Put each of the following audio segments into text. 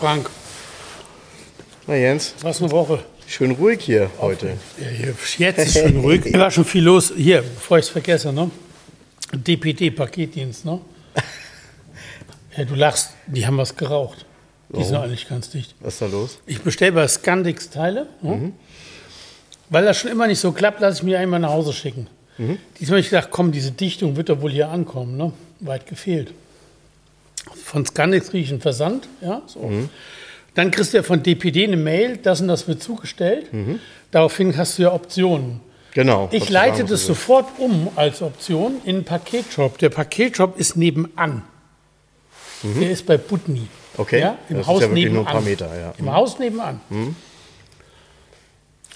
Frank, Na Jens, was eine Woche. schön ruhig hier heute. Ja, hier, jetzt ist schön ruhig. Hier war schon viel los. Hier, bevor ich es vergesse, ne? DPD-Paketdienst, ne? Ja, du lachst, die haben was geraucht. Die sind eigentlich ganz dicht. Was ist da los? Ich bestelle bei Scandix Teile. Ne? Weil das schon immer nicht so klappt, lasse ich mir einmal nach Hause schicken. Diesmal habe ich gedacht, komm, diese Dichtung wird doch wohl hier ankommen. Ne? Weit gefehlt. Von Scandix kriege ich einen Versand. Ja, so. Dann kriegst du ja von DPD eine Mail, das und das wird zugestellt. Daraufhin hast du ja Optionen. Genau. Ich leite das sofort um als Option in einen Paketshop. Der Paketshop ist nebenan. Der ist bei Butni. Okay. Ja, Im Das ist Haus ja wirklich nebenan. nur ein paar Meter, ja. Im Haus nebenan.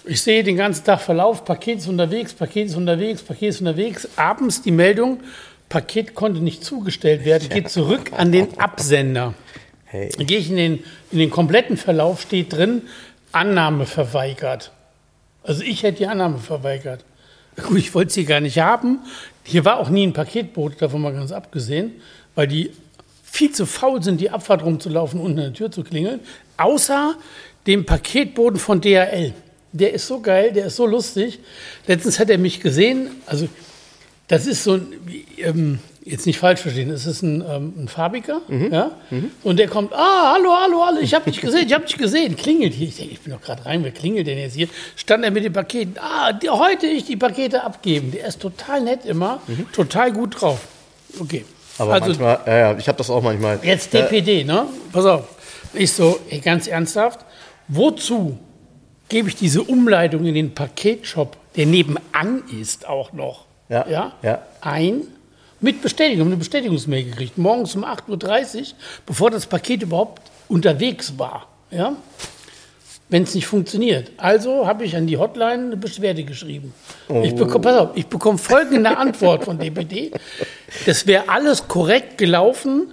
Ich sehe den ganzen Tag Verlauf, Paket ist unterwegs, Paket ist unterwegs, Paket ist unterwegs. Abends die Meldung, Paket konnte nicht zugestellt werden, geht zurück an den Absender. Hey. Dann gehe ich in den, in den kompletten Verlauf, steht drin, Annahme verweigert. Also ich hätte die Annahme verweigert. Gut, ich wollte sie gar nicht haben. Hier war auch nie ein Paketboot, davon mal ganz abgesehen, weil die viel zu faul sind, die Abfahrt rumzulaufen und an der Tür zu klingeln. Außer dem Paketboden von DHL. Der ist so geil, der ist so lustig. Letztens hat er mich gesehen, also das ist so ein, ähm, jetzt nicht falsch verstehen, es ist ein, ähm, ein Farbiger, ja, und der kommt, ah, hallo, hallo, hallo, ich habe dich gesehen, ich habe dich gesehen, klingelt hier. Ich denke, ich bin doch gerade rein, wer klingelt denn jetzt hier? Stand er mit den Paketen, ah, die, heute ich die Pakete abgeben. Der ist total nett immer, total gut drauf. Okay. Aber also manchmal, ja, ja, ich habe das auch manchmal. jetzt DPD, ne? Pass auf. Ich so, ey, ganz ernsthaft, wozu gebe ich diese Umleitung in den Paketshop, der nebenan ist auch noch, Ja, ja, ja. ein? Mit Bestätigung, eine Bestätigungsmail gekriegt, morgens um 8.30 Uhr, bevor das Paket überhaupt unterwegs war. Ja? Wenn es nicht funktioniert. Also habe ich an die Hotline eine Beschwerde geschrieben. Ich bekomme, pass auf, ich bekomme folgende Antwort von DPD. Das wäre alles korrekt gelaufen.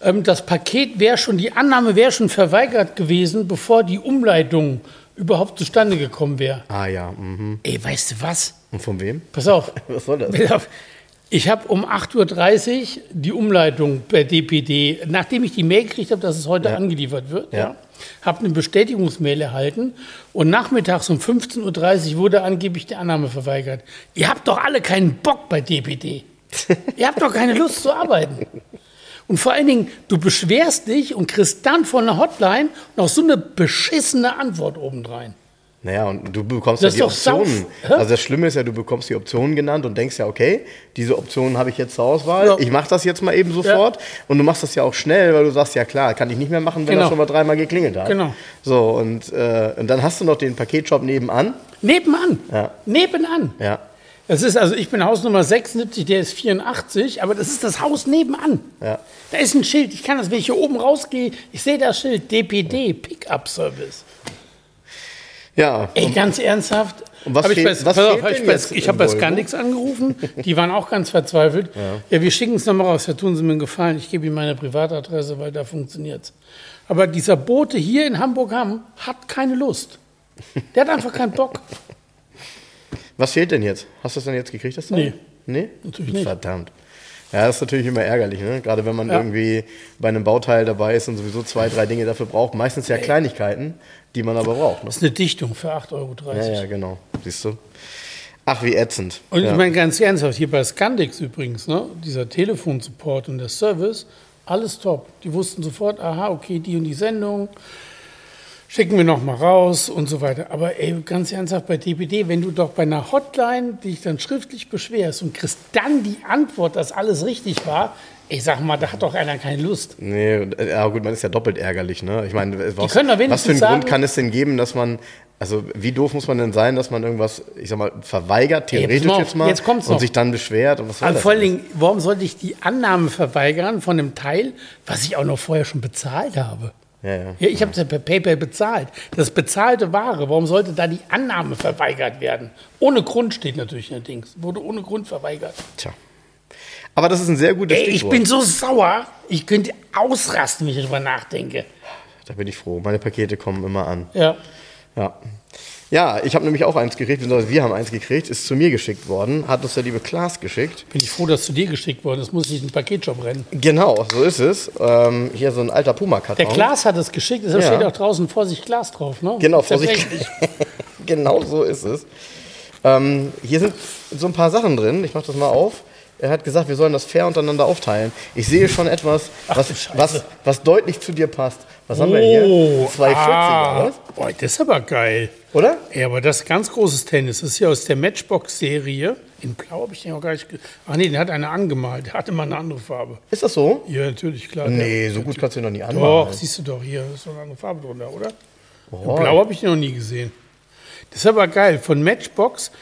Ähm, Das Paket wäre schon, die Annahme wäre schon verweigert gewesen, bevor die Umleitung überhaupt zustande gekommen wäre. Ah ja. Mhm. Ey, weißt du was? Und von wem? Pass auf. Was soll das? Ich habe um 8.30 Uhr die Umleitung per DPD, nachdem ich die Mail gekriegt habe, dass es heute Ja. angeliefert wird, ja. Ja. habe eine Bestätigungsmail erhalten und nachmittags um 15.30 Uhr wurde angeblich die Annahme verweigert. Ihr habt doch alle keinen Bock bei DPD. Ihr habt doch keine Lust zu arbeiten. Und vor allen Dingen, du beschwerst dich und kriegst dann von der Hotline noch so eine beschissene Antwort obendrein. Naja, und du bekommst Das ja die Optionen. Also das Schlimme ist ja, du bekommst die Optionen genannt und denkst ja, okay, diese Optionen habe ich jetzt zur Auswahl. Ja. Ich mache das jetzt mal eben sofort. Und du machst das ja auch schnell, weil du sagst, ja klar, kann ich nicht mehr machen, wenn Genau. er schon mal dreimal geklingelt hat. Genau. So, und, äh, und dann hast du noch den Paketshop nebenan. Nebenan. Ja. Nebenan. Ja. Das ist also, ich bin Hausnummer 76, der ist 84, aber das ist das Haus nebenan. Ja. Da ist ein Schild, ich kann das, wenn ich hier oben rausgehe, ich sehe das Schild, DPD, Pickup Service. Ja. Ey, ganz ernsthaft. und was hab ich fehlt- bei, was pass auf, fehlt hab ich ich habe bei? Scandix angerufen, die waren auch ganz verzweifelt. Ja, wir schicken es nochmal raus, da tun sie mir einen Gefallen, ich gebe ihnen meine Privatadresse, weil da funktioniert's. Aber dieser Bote hier in Hamburg-Hamm hat keine Lust. Der hat einfach keinen Bock. Was fehlt denn jetzt? Hast du es denn jetzt gekriegt, das Teil? Nee. Nee? Natürlich nicht. Verdammt. Ja, das ist natürlich immer ärgerlich, ne? Gerade wenn man Ja. irgendwie bei einem Bauteil dabei ist und sowieso zwei, drei Dinge dafür braucht. Meistens ja Kleinigkeiten, die man aber braucht. Ne? Das ist eine Dichtung für 8,30 Euro. Ja, ja, genau. Siehst du? Ach, wie ätzend. Und ja. ich meine ganz ernsthaft, hier bei Scandix übrigens, ne, dieser Telefonsupport und der Service, alles top. Die wussten sofort, aha, okay, die und die Sendung, schicken wir noch mal raus und so weiter. Aber ey, ganz ernsthaft bei DPD, wenn du doch bei einer Hotline dich dann schriftlich beschwerst und kriegst dann die Antwort, dass alles richtig war, Ich sag mal, da hat doch einer keine Lust. Nee, ja gut, man ist ja doppelt ärgerlich, ne? Ich meine, was, was für einen sagen- Grund kann es denn geben, dass man, also wie doof muss man denn sein, dass man irgendwas, ich sag mal, verweigert, theoretisch mal auf, jetzt mal, jetzt und noch. sich dann beschwert und was soll das vor allen? Dingen, warum sollte ich die Annahme verweigern von einem Teil, was ich auch noch vorher schon bezahlt habe? Ja, ja. Ja, ich habe es ja per PayPal bezahlt. Das ist bezahlte Ware. Warum sollte da die Annahme verweigert werden? Ohne Grund steht natürlich allerdings. Wurde ohne Grund verweigert. Tja. Aber das ist ein sehr gutes Ey, ich Stichwort. bin so sauer. Ich könnte ausrasten, wenn ich darüber nachdenke. Da bin ich froh. Meine Pakete kommen immer an. Ja. Ja. Ja, ich habe nämlich auch eins gekriegt, beziehungsweise wir haben eins gekriegt, ist zu mir geschickt worden, hat uns der liebe Klaas geschickt. Bin ich froh, dass zu dir geschickt worden ist. Muss in den Paketshop rennen. Genau, so ist es. Ähm, hier so ein alter Puma-Karton. Der Klaas hat es geschickt. Deshalb Ja. steht auch draußen Vorsicht Glas drauf. Ne? Genau. Vorsicht. genau so ist es. Ähm, hier sind so ein paar Sachen drin. Ich mache das mal auf. Er hat gesagt, wir sollen das fair untereinander aufteilen. Ich sehe schon etwas, Ach was, was, was deutlich zu dir passt. Was haben wir hier? Oh, 240 ah. oder? Boah, das ist aber geil. Oder? Ja, aber das ist ganz großes Tennis. Das ist ja aus der Matchbox-Serie. In Blau habe ich den auch gar nicht. ge- Ach nee, den hat einer angemalt. Der hatte mal eine andere Farbe. Ist das so? Ja, natürlich, klar. Nee, so gut kannst du ihn noch nie Doch, anmalen. siehst du doch hier. Da ist doch eine andere Farbe drunter, oder? Oh. Blau habe ich den noch nie gesehen. Das ist aber geil. Von Matchbox,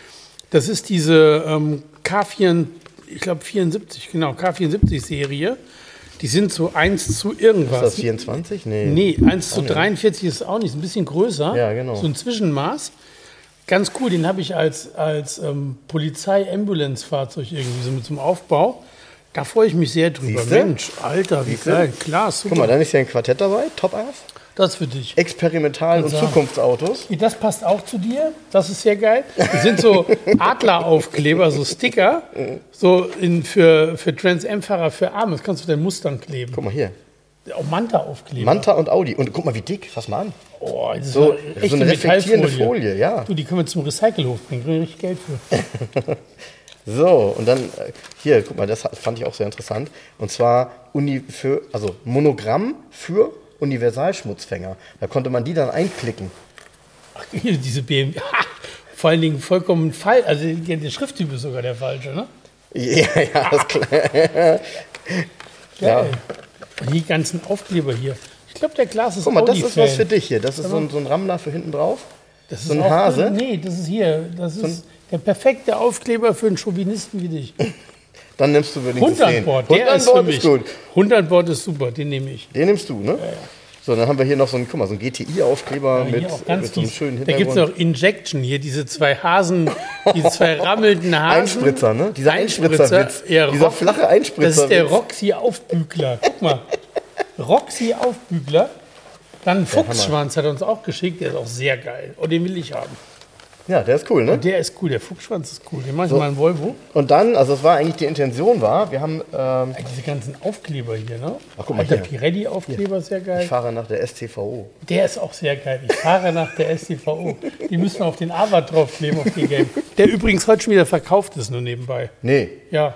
das ist diese ähm, K4, ich glaube 74, genau, K74-Serie. Die sind so 1 zu Ist irgendwas. das 24? Nee. Nee, 1 zu 43 ist auch nicht, ist ein bisschen größer. Ja, genau. So ein Zwischenmaß. Ganz cool, den habe ich als, als ähm, Polizei-Ambulance-Fahrzeug irgendwie so mit einem Aufbau. Da freue ich mich sehr drüber. Siehste? Mensch, Alter, wie Siehste? geil. Klar, super. Guck mal, dann ist hier ein Quartett dabei. Top-Ass. Das ist für dich. Experimental- und. Zukunftsautos. Das passt auch zu dir. Das ist sehr geil. Das sind so Adleraufkleber, so Sticker, so in, für, für Trans M-Fahrer für Arme. Das kannst du den Mustern kleben. Guck mal hier. Auch Manta-Aufkleber. Manta und Audi. Und guck mal, wie dick. Fass mal an. Oh, das ist So, eine so eine reflektierende. Folie, ja. Du, die können wir zum Recycelhof bringen. Kriegen richtig Geld für. So, und dann äh, hier, guck mal, das fand ich auch sehr interessant. Und zwar Uni für, also Monogramm für Universalschmutzfänger. Da konnte man die dann einklicken. Ach, diese BMW. Ha, vor allen Dingen vollkommen falsch. Also der Schrifttyp ist sogar der falsche, ne? Ja, ja, das ist klar. Ja. Und die ganzen Aufkleber hier. Ich glaube, der Glas ist Guck mal, das ist Audi-Fan. was für dich hier. Das ist so ein, so ein Rammler für hinten drauf. Das ist So ein auch- Hase? Nee, das ist hier. Das ist der perfekte Aufkleber für einen Chauvinisten wie dich. Dann nimmst du wenigstens Hund an den. Bord, Hund der ist für mich. ist gut. Hund an Bord ist super, den nehme ich. Den nimmst du, ne? So, dann haben wir hier noch so einen, guck mal, so einen GTI-Aufkleber Hier mit, mit so einem schönen Da gibt es Hintergrund. noch Injection hier, diese zwei Hasen, diese zwei rammelnden Hasen. Einspritzer, ne? Dieser Einspritzerwitz. Ja, Dieser Rock- flache Das Einspritzerwitz. ist der Roxy-Aufbügler. Guck mal. Roxy-Aufbügler. Dann ein Fuchsschwanz hat er uns auch geschickt, der ist auch sehr geil. Und den will ich haben. Ja, der ist cool, ne? Der ist cool, der Fuchsschwanz ist cool. Den mache ich mal in Volvo. Und dann, also das war eigentlich die Intention war, wir haben, ähm, Diese ganzen Aufkleber hier, ne? Ach, guck mal Alter, hier. Pirelli-Aufkleber ist sehr ich geil. fahre nach der STVO. Der ist auch sehr geil. Ich fahre nach der STVO. Die müssen wir auf den Avat draufkleben, auf die Game. Der übrigens heute schon wieder verkauft ist, nur nebenbei. Nee, Ja,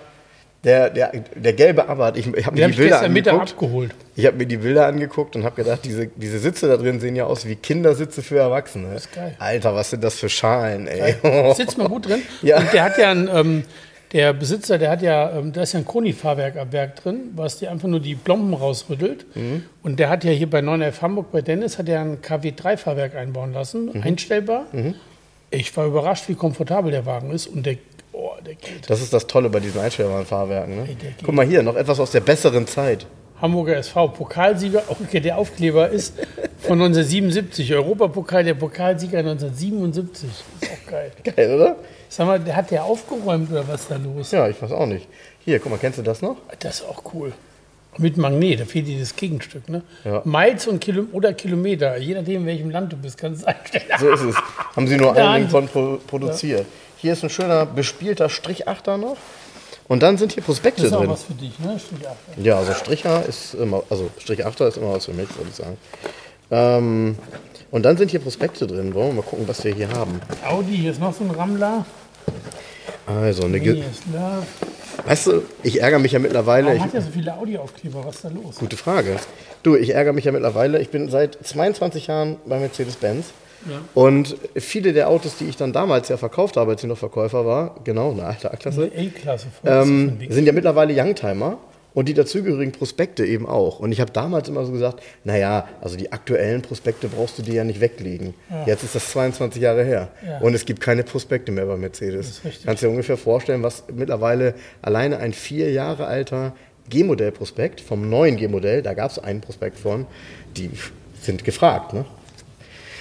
der, der, der gelbe Abarth, ich, ich habe mir die Bilder angeguckt. abgeholt. Ich habe mir die Bilder angeguckt und habe gedacht, diese, diese Sitze da drin sehen ja aus wie Kindersitze für Erwachsene. Das ist geil. Alter, was sind das für Schalen, ey. Sitzt mal gut drin. Ja. Und der hat ja ein, ähm, der Besitzer, der hat ja, ähm, da ist ja ein Koni-Fahrwerk am Werk drin, was dir einfach nur die Plomben rausrüttelt. Mhm. Und der hat ja hier bei 9F Hamburg bei Dennis, hat er ein KW3-Fahrwerk einbauen lassen, Mhm. einstellbar. Ich war überrascht, wie komfortabel der Wagen ist und der, oh, der geht. Das ist das Tolle bei diesen einstellbaren Fahrwerken. Ne? Guck mal hier, noch etwas aus der besseren Zeit. Hamburger SV, Pokalsieger, okay, der Aufkleber ist von 1977, Europapokal, der Pokalsieger 1977. Ist auch geil. Geil, oder? Sag mal, hat der aufgeräumt oder was da los? Ja, ich weiß auch nicht. Hier, guck mal, kennst du das noch? Das ist auch cool. Mit Magnet, da fehlt dir das Gegenstück. Ne? Ja. Miles und Kilo oder Kilometer, je nachdem, in welchem Land du bist, kannst du es einstellen. So ist es. Haben sie nur Ja, einen von pro produziert. Hier ist ein schöner bespielter Strichachter noch. Und dann sind hier Prospekte Das ist auch drin. was für dich, ne? Strich acht. Ja, also Stricher ist immer, also Strichachter ist immer was für mich, würde ich sagen. Ähm, und dann sind hier Prospekte drin. Wollen wir mal gucken, was wir hier haben. Audi, hier ist noch so ein Rammler. Also, eine Ge weißt du, ich ärgere mich ja mittlerweile. Warum Ich, hat er so viele Audi-Aufkleber? Was ist da los? gute Frage. Du, ich ärgere mich ja mittlerweile. Ich bin seit 22 Jahren bei Mercedes-Benz. Ja. Und viele der Autos, die ich dann damals ja verkauft habe, als ich noch Verkäufer war, genau, eine alte A-Klasse, ähm, sind ja mittlerweile Youngtimer. und die dazugehörigen Prospekte eben auch. Und ich habe damals immer so gesagt, naja, also die aktuellen Prospekte brauchst du dir ja nicht weglegen. Jetzt ist das 22 Jahre her Ja. und es gibt keine Prospekte mehr bei Mercedes. Kannst dir ungefähr vorstellen, was mittlerweile alleine ein vier Jahre alter G-Modell-Prospekt vom neuen G-Modell, da gab es einen Prospekt von, die sind gefragt. Ne?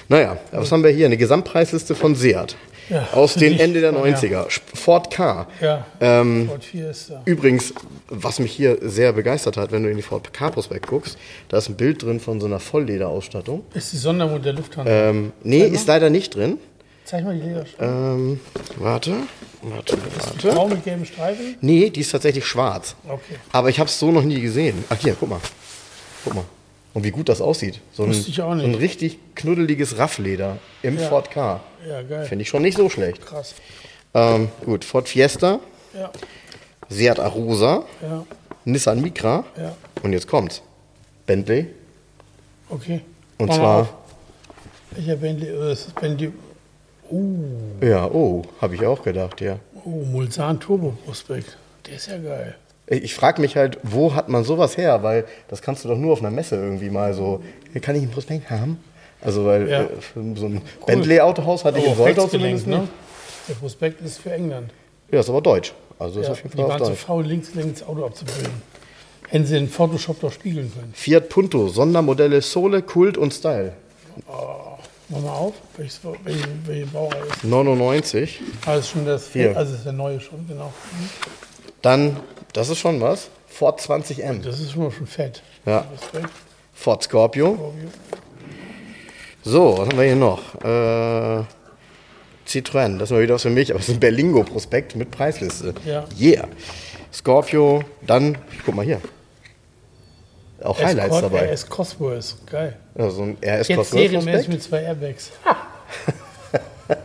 Naja, was haben wir hier? Eine Gesamtpreisliste von Seat. Ja, aus den Ende der ja. 90er. Ford K. Ja, Ähm, Ford Fiesta. Übrigens, was mich hier sehr begeistert hat, wenn du in die Ford K-Prospekt guckst, da ist ein Bild drin von so einer Volllederausstattung. Ist die Sondermodell Lufthansa. Ähm, nee, ist leider nicht drin. Zeig mal die Lederstreifen. Ähm, warte, warte, warte. Braun mit gelben Streifen? Nee, die ist tatsächlich schwarz. Okay. Aber ich habe es so noch nie gesehen. Ach hier, guck mal. Guck mal. Und wie gut das aussieht. So ein, Wusste ich auch nicht. so ein richtig knuddeliges Raffleder im Ja. Ford K. Ja, geil. Finde ich schon nicht so schlecht. Krass. Ähm, gut, Ford Fiesta, Ja, Seat Arosa, ja, Nissan Micra. ja. Und jetzt kommt's. Bentley. Okay. Und Mach zwar. Welcher Bentley? Äh, Das ist Bentley. Uh, ja, oh, habe ich auch gedacht, ja. oh, Mulsan Turbo Prospekt. Der ist ja geil. Ich frage mich halt, wo hat man sowas her? Weil das kannst du doch nur auf einer Messe irgendwie mal so. Kann ich einen Prospekt haben? Also, weil Ja. äh, so ein Bentley-Autohaus hatte ich in Oh, Soltau zumindest ne? nicht. Der Prospekt ist für England. Ja, ist aber deutsch. Also ist Ja, auf jeden die Fall auf waren zu faul, links, links Auto abzubilden. Hätten sie in Photoshop doch spiegeln können. Fiat Punto, Sondermodelle Sole, Kult und Style. Mach mal auf, welches, welche, welche Baureihe ist. 99. Ah, das ist schon das, Hier. also ist der neue schon, genau. Dann, das ist schon was, Ford 20M. Das ist schon mal schon fett. Ja. Ford Scorpio. So, was haben wir hier noch? Äh, Citroën, das ist mal wieder was für mich, aber es ist ein Berlingo-Prospekt mit Preisliste. Ja. Yeah. Scorpio, dann, guck mal hier. Auch Highlights Escort dabei. RS Cosworth, geil. Ja, so ein RS Jetzt serienmäßig Cosworth-Prospekt. mit zwei Airbags.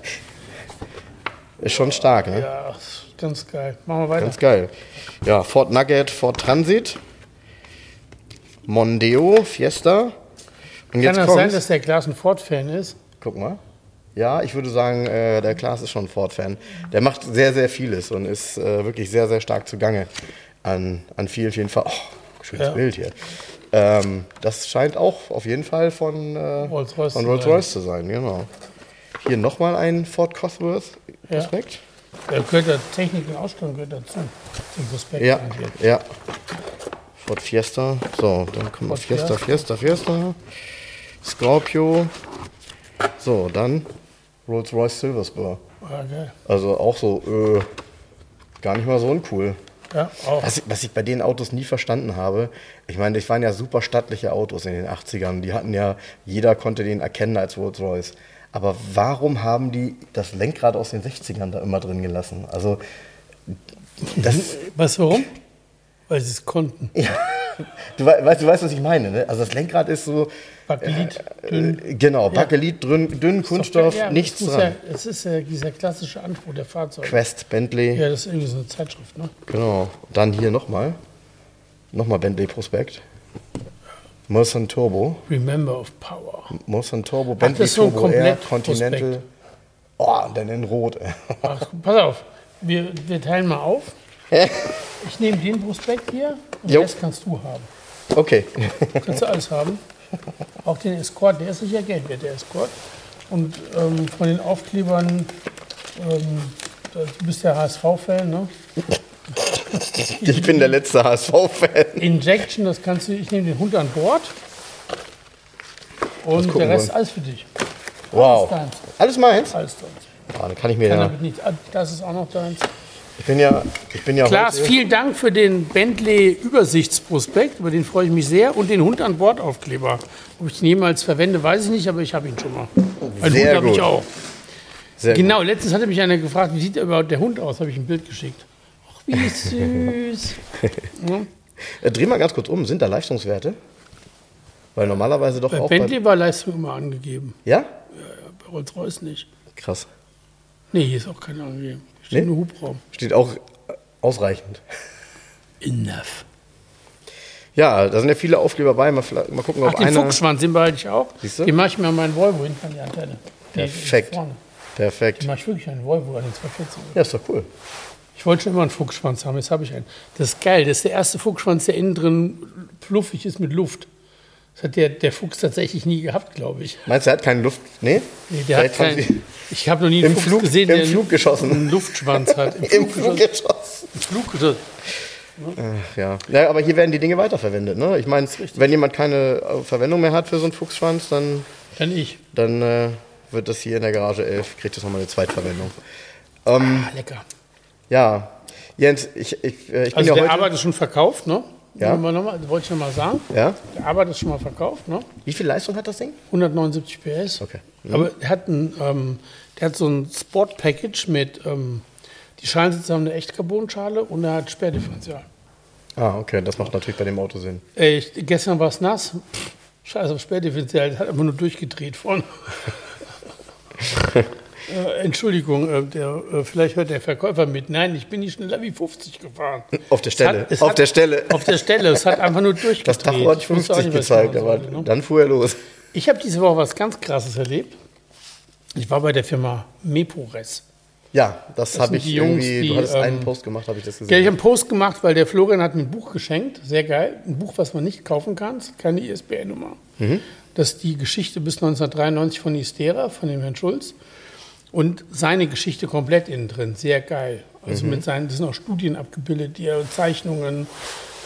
Ist schon stark, ne? Ja, ganz geil. Machen wir weiter. Ganz geil. Ja, Ford Nugget, Ford Transit, Mondeo, Fiesta. Und Kann das sein, dass der Klaas ein Ford-Fan ist? Guck mal. Ja, ich würde sagen, äh, der Klaas ist schon Ford-Fan. Der macht sehr, sehr vieles und ist äh, wirklich sehr, sehr stark zugange an, an vielen, vielen Fall. Oh, schönes Ja. Bild hier. Ähm, das scheint auch auf jeden Fall von, äh, Rolls-Royce von zu sein, genau. Hier nochmal ein Ford Cosworth Ja. Da gehört der Technik und Ausstattung gehört dazu. Zum Prospekt. Ja, ja. Ford Fiesta. So, dann kommt noch Ford Fiesta, Fiesta, Fiesta. Scorpio. So, dann Rolls-Royce Silver Spur. Ah, geil. Also auch so, äh, gar nicht mal so uncool. Ja, auch. Was ich, was ich bei den Autos nie verstanden habe, ich meine, das waren ja super stattliche Autos in den 80ern. Die hatten ja, jeder konnte den erkennen als Rolls-Royce. Aber warum haben die das Lenkrad aus den 60ern da immer drin gelassen? Also, das, Weißt du warum? Weil sie es konnten. du, wei- weißt, du weißt, was ich meine, ne? Also das Lenkrad ist so, Bakelit, dünn. äh, genau, Bakelit, dünn, dünn Kunststoff, Ja, nichts dran. Ja, es ist ja dieser klassische Anspruch der Fahrzeuge. Quest, Bentley, Ja, das ist irgendwie so eine Zeitschrift, ne? genau. Dann hier nochmal, nochmal Bentley Prospekt. Merson Turbo. Remember of Power. Mosan Turbo, das Bentley ist so ein Turbo Air, Continental. Prospekt. Oh, dann in Rot. Ach, pass auf, wir, wir teilen mal auf. Ich nehme den Prospekt hier und Jo. Rest kannst du haben. Okay. Kannst du alles haben. Auch den Escort, der ist sicher Geld wert, der Escort. Und ähm, von den Aufklebern, ähm, du bist ja HSV-Fan, ne? Ich bin der letzte HSV-Fan. Injection, das kannst du, ich nehme den Hund an Bord. Und der Rest wir. alles für dich. Wow. Alles deins. Alles meins? Alles deins. Ah, dann kann ich mir Kann ja. ah, das ist auch noch deins. Ich bin ja. Ich bin ja Klaas, vielen Dank für den Bentley-Übersichtsprospekt, über den freue ich mich sehr. Und den Hund an Bord Aufkleber. Ob ich ihn jemals verwende, weiß ich nicht, aber ich habe ihn schon mal. Einen Hund habe ich gut. auch. Sehr Genau, letztens hatte mich einer gefragt, wie sieht überhaupt der Hund aus? Habe ich ein Bild geschickt. Wie süß. ja. Äh, dreh mal ganz kurz um. Sind da Leistungswerte? Weil normalerweise doch Bei auch. Bentley war Leistung immer angegeben. Bei, ja? Bei Rolls-Royce nicht. Krass. Nee, hier ist auch keine angegeben. Steht Nee? nur Hubraum. Steht auch äh, ausreichend. Enough. Ja, da sind ja viele Aufkleber bei. Mal, mal gucken, ob Ach, den einer. Fuchsschwanz, den behalte ich auch. Siehst du? Den mache ich mir an meinen Volvo hinten an die Antenne. Die Perfekt. Perfekt. Den mache ich wirklich an den Volvo, an den 240. Ja, ist doch cool. Ich wollte schon immer einen Fuchsschwanz haben, jetzt habe ich einen. Das ist geil, das ist der erste Fuchsschwanz, der innen drin fluffig ist mit Luft. Das hat der, der Fuchs tatsächlich nie gehabt, glaube ich. Meinst du, er hat keine Luft? Nee? Nee, der hat Vielleicht sie- ich habe noch nie einen Im Fuchs Flug- gesehen, im der Flug geschossen. einen Luftschwanz hat. Im Flug geschossen. Im Flug geschossen. Ach, ja. ja, aber hier werden die Dinge weiterverwendet. Ne? Ich meine, wenn jemand keine äh, Verwendung mehr hat für so einen Fuchsschwanz, dann, Dann ich. dann äh, wird das hier in der Garage 11, kriegt das nochmal eine Zweitverwendung. Ähm, Ah, lecker. Ja, Jens, ich, ich, äh, ich bin Also ja der heute... Arbeit ist schon verkauft, ne? Ja. Mal, wollte ich noch mal sagen. ja? Der Arbeit ist schon mal verkauft, ne? Wie viel Leistung hat das Ding? 179 PS. Okay. Aber er hat, ein, ähm, der hat so ein Sport-Package mit, ähm, die Schalensitze haben eine Echtcarbonschale und er hat Sperrdifferential. Ah, okay, das macht natürlich bei dem Auto Sinn. Ey, ich, gestern war es nass. Scheiße auf Sperrdifferential, das hat einfach nur durchgedreht vorne. äh, Entschuldigung, äh, der, äh, vielleicht hört der Verkäufer mit. Nein, ich bin nicht schneller wie 50 gefahren. Auf der Stelle, hat- es auf hat- der Stelle. Auf der Stelle, es hat einfach nur durchgedreht. Das Tacho hat Ich wusste auch 50 nicht, was ich gezeigt, aber ne? dann fuhr er los. Ich habe diese Woche was ganz Krasses erlebt. Ich war bei der Firma Mepores. Ja, das, habe sind ich Jungs, irgendwie, die, du hattest einen ähm, Post gemacht, habe ich das Ja, ich gesehen. habe einen Post gemacht, weil der Florian hat mir ein Buch geschenkt. Sehr geil. Ein Buch, was man nicht kaufen kann. Es ist keine ISBN-Nummer. Das ist die Geschichte bis 1993 von Istera, von dem Herrn Schulz. Und seine Geschichte komplett innen drin. Sehr geil. Also mit seinen, das sind auch Studien abgebildet, die Zeichnungen.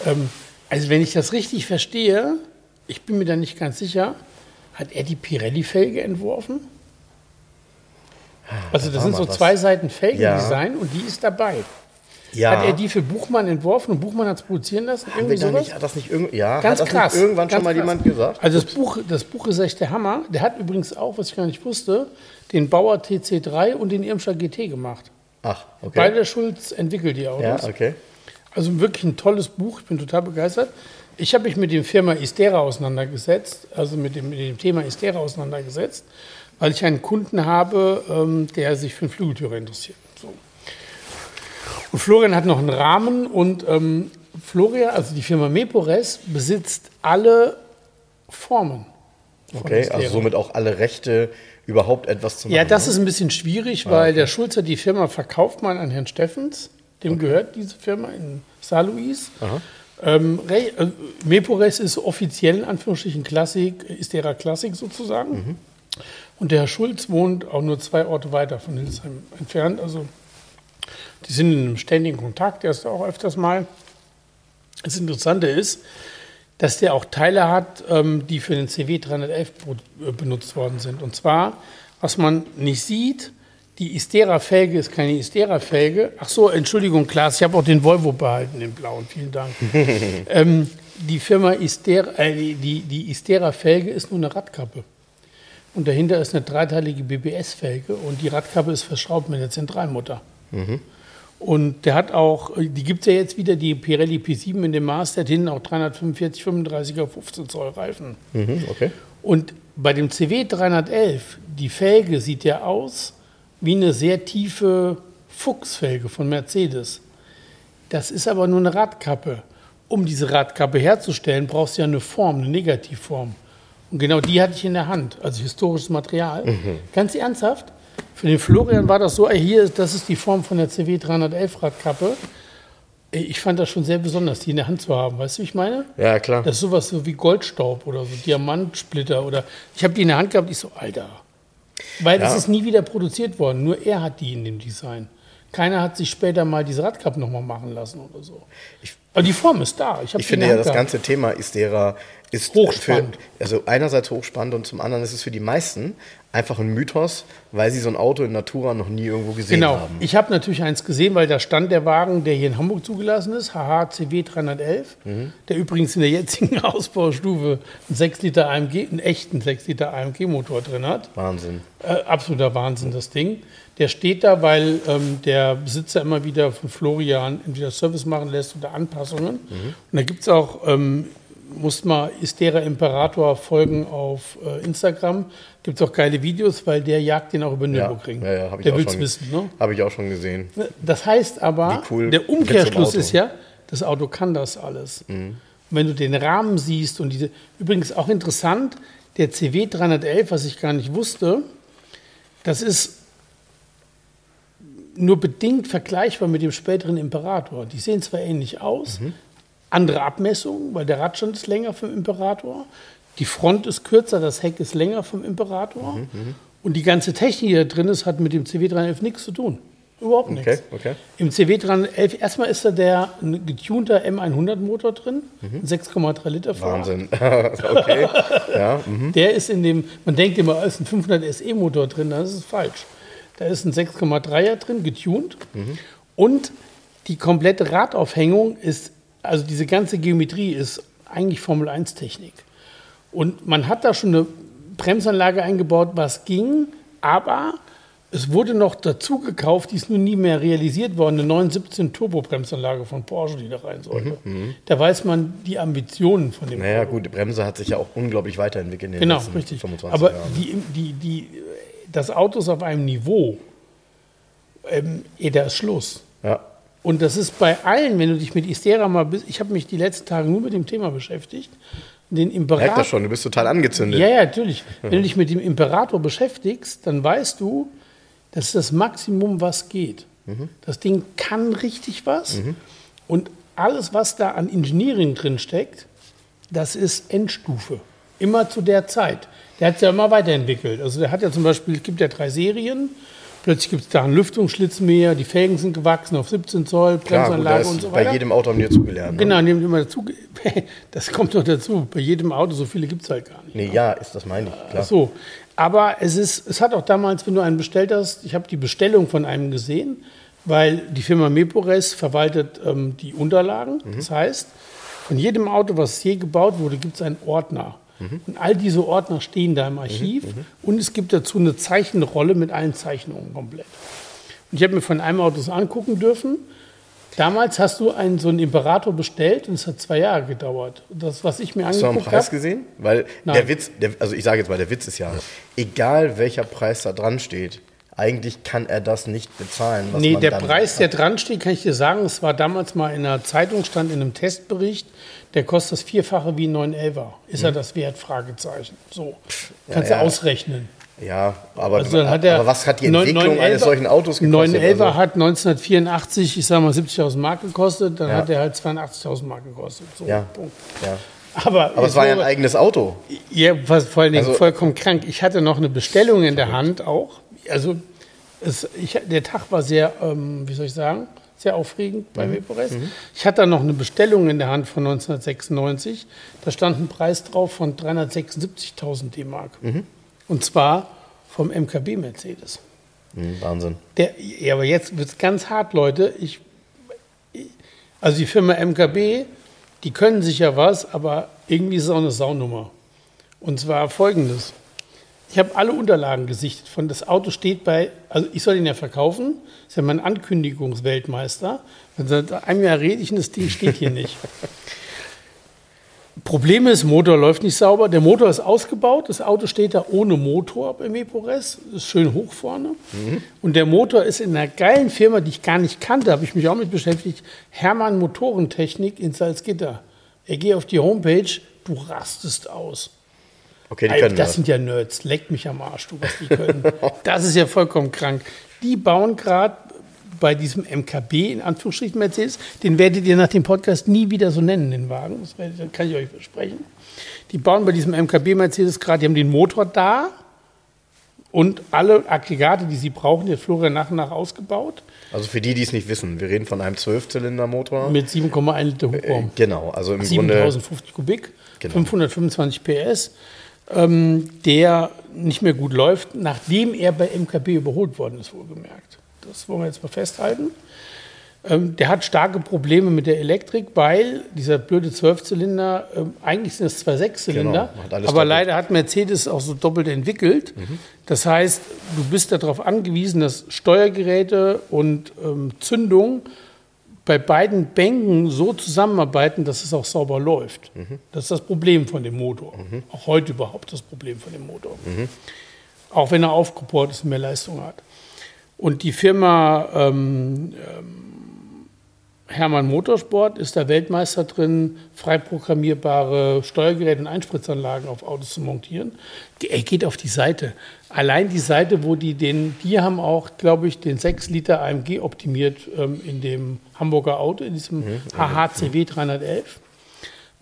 Ähm, also wenn ich das richtig verstehe, ich bin mir da nicht ganz sicher, hat er die Pirelli-Felge entworfen? Also das war sind so was. zwei Seiten Felgendesign Ja. und die ist dabei. Ja, Hat er die für Buchmann entworfen und Buchmann hat es produzieren lassen? haben Irgendwie sowas? nicht, hat das nicht irgend, ja, Ganz hat das krass. irgendwann schon mal krass. jemand gesagt? Also das Buch, das Buch ist echt der Hammer. Der hat übrigens auch, was ich gar nicht wusste, den Bauer TC3 und den Irmscher GT gemacht. Ach, okay. Beide Schulz entwickelt die Autos. ja, okay. Also wirklich ein tolles Buch. Ich bin total begeistert. Ich habe mich mit dem Firma Istera auseinandergesetzt, also mit dem, mit dem Thema Istera auseinandergesetzt, weil ich einen Kunden habe, ähm, der sich für einen Flügeltürer interessiert. So. Und Florian hat noch einen Rahmen und ähm, Florian, also die Firma Mepores, besitzt alle Formen. Okay, also somit auch alle Rechte, überhaupt etwas zu machen. Ja, das ne? ist ein bisschen schwierig, weil der Schulze die Firma verkauft man an Herrn Steffens. Dem gehört diese Firma in Saarlouis. Ähm, äh, Mepores ist offiziell in Anführungsstrichen Klassik, ist derer Klassik sozusagen. Und der Herr Schulz wohnt auch nur zwei Orte weiter von Hildesheim entfernt. Also die sind in einem ständigen Kontakt, der ist auch öfters mal. Das Interessante ist, dass der auch Teile hat, ähm, die für den CW 311 pro- äh, benutzt worden sind. Und zwar, was man nicht sieht, die Istera-Felge ist keine Istera-Felge. Ach so, Entschuldigung, Klaas, ich habe auch den Volvo behalten, den blauen, vielen Dank. ähm, die Firma Istera, äh, die, die, Istera-Felge ist nur eine Radkappe. Und dahinter ist eine dreiteilige BBS-Felge und die Radkappe ist verschraubt mit der Zentralmutter. Und der hat auch, die gibt es ja jetzt wieder, die Pirelli P7 in dem hat hinten auch 345, 35er, 15 Zoll Reifen. Mhm, okay. Und bei dem CW 311, die Felge sieht ja aus wie eine sehr tiefe Fuchsfelge von Mercedes. Das ist aber nur eine Radkappe. Um diese Radkappe herzustellen, brauchst du ja eine Form, eine Negativform. Und genau die hatte ich in der Hand, also historisches Material. Ganz ernsthaft, für den Florian war das so, ey, hier, das ist die Form von der CW 311 Radkappe. Ich fand das schon sehr besonders, die in der Hand zu haben. Weißt du, wie ich meine? Ja, klar. Das ist sowas so wie Goldstaub oder so Diamantsplitter oder ich habe die in der Hand gehabt, ich so, Alter. Weil das Ja. ist nie wieder produziert worden, nur er hat die in dem Design. Keiner hat sich später mal diese Radkappen nochmal machen lassen oder so. Aber die Form ist da. Ich, Ich finde ja, das ganze Thema Istera ist Hochspannend. Für, also einerseits hochspannend und zum anderen ist es für die meisten einfach ein Mythos, weil sie so ein Auto in Natura noch nie irgendwo gesehen Genau. haben. Ich habe natürlich eins gesehen, weil da stand der Wagen, der hier in Hamburg zugelassen ist, HHCW 311, Mhm. der übrigens in der jetzigen Ausbaustufe einen 6 Liter AMG, einen echten 6 Liter AMG-Motor drin hat. Wahnsinn. Äh, absoluter Wahnsinn, das Ding. Der steht da, weil ähm, der Besitzer immer wieder von Florian entweder Service machen lässt oder Anpassungen. Und da gibt es auch, ähm, muss mal Istera Imperator folgen auf äh, Instagram. Gibt es auch geile Videos, weil der jagt den auch über Ja, Nürburgring. ja, ja, habe ich, der will's schon- wissen, ne? hab ich auch schon gesehen. Das heißt aber, cool der Umkehrschluss ist ja, das Auto kann das alles. Mhm. Und wenn du den Rahmen siehst und diese, übrigens auch interessant, der CW 311, was ich gar nicht wusste, das ist nur bedingt vergleichbar mit dem späteren Imperator. Die sehen zwar ähnlich aus, andere Abmessungen, weil der Radstand ist länger vom Imperator, die Front ist kürzer, das Heck ist länger vom Imperator und die ganze Technik, die da drin ist, hat mit dem CW311 nichts zu tun. Überhaupt nichts. Okay. Im CW311, erstmal ist da der ein getunter M100 Motor drin, ein 6,3 Liter V8. Wahnsinn. okay. Ja, mhm. Der ist in dem, man denkt immer, da ist ein 500 SE Motor drin, das ist falsch. Da ist ein 6,3er drin, getuned. Und die komplette Radaufhängung ist, also diese ganze Geometrie ist eigentlich Formel 1 Technik. Und man hat da schon eine Bremsanlage eingebaut, was ging, aber es wurde noch dazu gekauft, die ist nun nie mehr realisiert worden, eine 917 Turbo-Bremsanlage von Porsche, die da rein sollte. Da weiß man die Ambitionen von dem Naja, gut, die Bremse hat sich ja auch unglaublich weiterentwickelt in den Genau, letzten richtig. 25 Aber Jahren. die, die, die, das Auto ist auf einem Niveau, ähm, eh, da ist Schluss. ja. Und das ist bei allen, wenn du dich mit Istera mal, bis- ich habe mich die letzten Tage nur mit dem Thema beschäftigt, den Merkt Imperator. das schon, du bist total angezündet. Ja, ja, natürlich. Wenn du dich mit dem Imperator beschäftigst, dann weißt du, das ist das Maximum, was geht. Das Ding kann richtig was. Und alles, was da an Engineering drin steckt, das ist Endstufe. Immer zu der Zeit. Der hat es ja immer weiterentwickelt. Also der hat ja zum Beispiel, es gibt ja drei Serien. Plötzlich gibt es da einen Lüftungsschlitz mehr, die Felgen sind gewachsen auf 17 Zoll, Klar, gut, da Bremsanlage und so weiter. bei jedem Auto haben die dazugelernt. Ne? Genau, nehmen immer dazu. Das kommt noch dazu. Bei jedem Auto, so viele gibt es halt gar nicht. Nee, ja, ist das meine ich, klar. Ach so. Aber es, ist, es hat auch damals, wenn du einen bestellt hast, ich habe die Bestellung von einem gesehen, weil die Firma Mepores verwaltet ähm, die Unterlagen. Das heißt, von jedem Auto, was je gebaut wurde, gibt es einen Ordner. Und all diese Ordner stehen da im Archiv. Und es gibt dazu eine Zeichenrolle mit allen Zeichnungen komplett. Und ich habe mir von einem Auto das angucken dürfen. Damals hast du einen, so einen Imperator bestellt und es hat zwei Jahre gedauert. Das, was ich mir Hast du einen angeguckt Preis habe, gesehen? Weil Nein. der Witz, der, also ich sage jetzt mal, der Witz ist ja, egal welcher Preis da dran steht, eigentlich kann er das nicht bezahlen. Was Nee, der Preis, der dran steht, kann ich dir sagen, es war damals mal in einer Zeitung, stand in einem Testbericht, der kostet das Vierfache wie ein 911er. Ist er das wert? Fragezeichen. So, kannst ja. du ausrechnen. Ja, aber, Also dann hat er aber was hat die Entwicklung 911er eines solchen Autos gekostet? 911er Also, hat 1984, ich sag mal, 70.000 Mark gekostet, dann Ja. hat er halt 82.000 Mark gekostet. So, Ja. Punkt. ja. Aber, Aber es war ja ein eigenes Auto. Ja, was vor allen Dingen Also- vollkommen krank. Ich hatte noch eine Bestellung in der Hand auch. Also es, ich, der Tag war sehr, ähm, wie soll ich sagen, sehr aufregend bei Vapores. Ich hatte da noch eine Bestellung in der Hand von 1996. Da stand ein Preis drauf von 376.000 D-Mark. Und zwar vom MKB Mercedes. Hm, Wahnsinn. Der, ja, aber jetzt wird es ganz hart, Leute. Ich- also die Firma MKB, die können sicher was, aber irgendwie ist es auch eine Saunummer. Und zwar folgendes. Ich habe alle Unterlagen gesichtet. Von das Auto steht bei, also ich soll ihn ja verkaufen, ist ja mein Ankündigungsweltmeister. Und seit einem Jahr rede ich und das Ding steht hier nicht. Problem ist, Motor läuft nicht sauber. Der Motor ist ausgebaut. Das Auto steht da ohne Motor beim Epores. Ist schön hoch vorne. Und der Motor ist in einer geilen Firma, die ich gar nicht kannte, habe ich mich auch mit beschäftigt. Hermann Motorentechnik in Salzgitter. Er geht auf die Homepage, du rastest aus. Okay, die Alter, können das das. sind ja Nerds. Leck mich am Arsch, du, was die können. das ist ja vollkommen krank. Die bauen gerade bei diesem MKB, in Anführungsstrichen Mercedes, den werdet ihr nach dem Podcast nie wieder so nennen, den Wagen. Das kann ich euch versprechen. Die bauen bei diesem MKB Mercedes gerade, die haben den Motor da und alle Aggregate, die sie brauchen, die hat Florian nach und nach ausgebaut, Also für die, die es nicht wissen, wir reden von einem Zwölfzylindermotor. mit 7,1 Liter Äh, Hubraum. genau, also im Grunde 7050 Kubik, Genau. 525 PS, ähm, der nicht mehr gut läuft, nachdem er bei MKB überholt worden ist, wohlgemerkt. Das wollen wir jetzt mal festhalten. Ähm, der hat starke Probleme mit der Elektrik, weil dieser blöde Zwölfzylinder, ähm, eigentlich sind es zwei Sechszylinder, Genau, aber doppelt. leider hat Mercedes auch so doppelt entwickelt. Das heißt, du bist darauf angewiesen, dass Steuergeräte und ähm, Zündung bei beiden Bänken so zusammenarbeiten, dass es auch sauber läuft. Das ist das Problem von dem Motor. Auch heute überhaupt das Problem von dem Motor. Auch wenn er aufgebohrt ist und mehr Leistung hat. Und die Firma ähm, ähm, Hermann Motorsport ist der Weltmeister drin, frei programmierbare Steuergeräte und Einspritzanlagen auf Autos zu montieren. Er geht auf die Seite. Allein die Seite, wo die den, die haben auch, glaube ich, den 6 Liter AMG optimiert ähm, in dem Hamburger Auto, in diesem mhm. HHCW 311.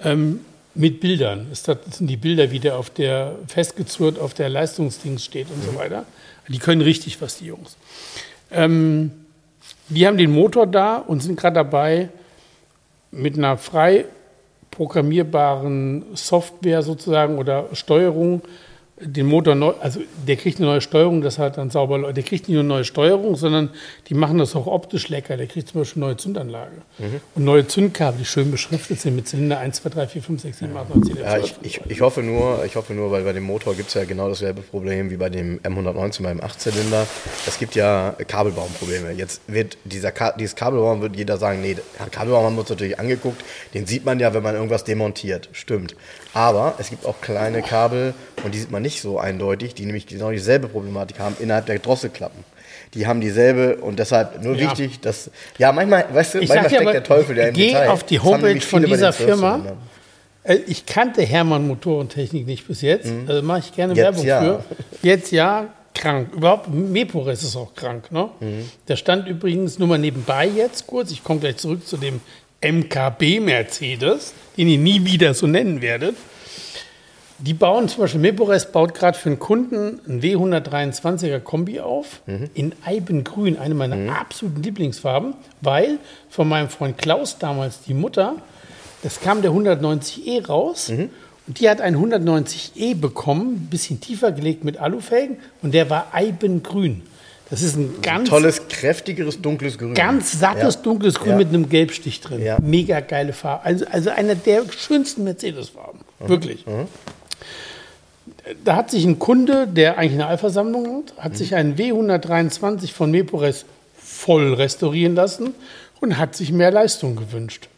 Ähm, mit Bildern. Das sind die Bilder, wie der auf der festgezurrt auf der Leistungsdings steht und mhm. so weiter. Die können richtig was, die Jungs. Ähm, die haben den Motor da und sind gerade dabei, mit einer frei programmierbaren Software sozusagen oder Steuerung den Motor neu, also der kriegt eine neue Steuerung, das hat dann sauber, der kriegt nicht nur eine neue Steuerung, sondern die machen das auch optisch lecker. Der kriegt zum Beispiel eine neue Zündanlage mhm. und neue Zündkabel, die schön beschriftet sind mit Zylinder 1, 2, 3, 4, 5, 6, 7, 8, 9, 10, 11, ja, ich, ich, ich, hoffe nur, ich hoffe nur, weil bei dem Motor gibt es ja genau dasselbe Problem wie bei dem M119 beim 8-Zylinder. Es gibt ja Kabelbaumprobleme. Jetzt wird dieser Ka dieses Kabelbaum, wird jeder sagen, nee, Kabelbaum haben wir uns natürlich angeguckt, den sieht man ja, wenn man irgendwas demontiert. Stimmt. Aber es gibt auch kleine Kabel und die sieht man nicht so eindeutig, die nämlich genau dieselbe Problematik haben innerhalb der Drosselklappen. Die haben dieselbe und deshalb nur ja. wichtig, dass ja manchmal, weißt du, ich manchmal steckt der Teufel ja im geh Detail. auf die Homepage von dieser Firma. Äh, ich kannte Hermann Motorentechnik nicht bis jetzt, mhm. also mache ich gerne jetzt Werbung ja. für. Jetzt ja, krank. Überhaupt, Mepores ist auch krank. Ne? Mhm. Der stand übrigens nur mal nebenbei jetzt kurz. Ich komme gleich zurück zu dem MKB Mercedes, den ihr nie wieder so nennen werdet. Die bauen zum Beispiel, Mepores baut gerade für einen Kunden einen W123er Kombi auf, mhm. in Eibengrün, eine meiner mhm. absoluten Lieblingsfarben, weil von meinem Freund Klaus damals die Mutter, das kam der 190e raus mhm. und die hat einen 190e bekommen, ein bisschen tiefer gelegt mit Alufelgen und der war Eibengrün. Das ist ein ganz tolles, kräftigeres, dunkles Grün. Ganz sattes, ja. dunkles Grün ja. mit einem Gelbstich drin. Ja. Mega geile Farbe. Also, also einer der schönsten Mercedes-Farben. Mhm. Wirklich. Mhm. Da hat sich ein Kunde, der eigentlich eine Alpha-Sammlung hat, hat mhm. sich einen W123 von Mepores voll restaurieren lassen und hat sich mehr Leistung gewünscht.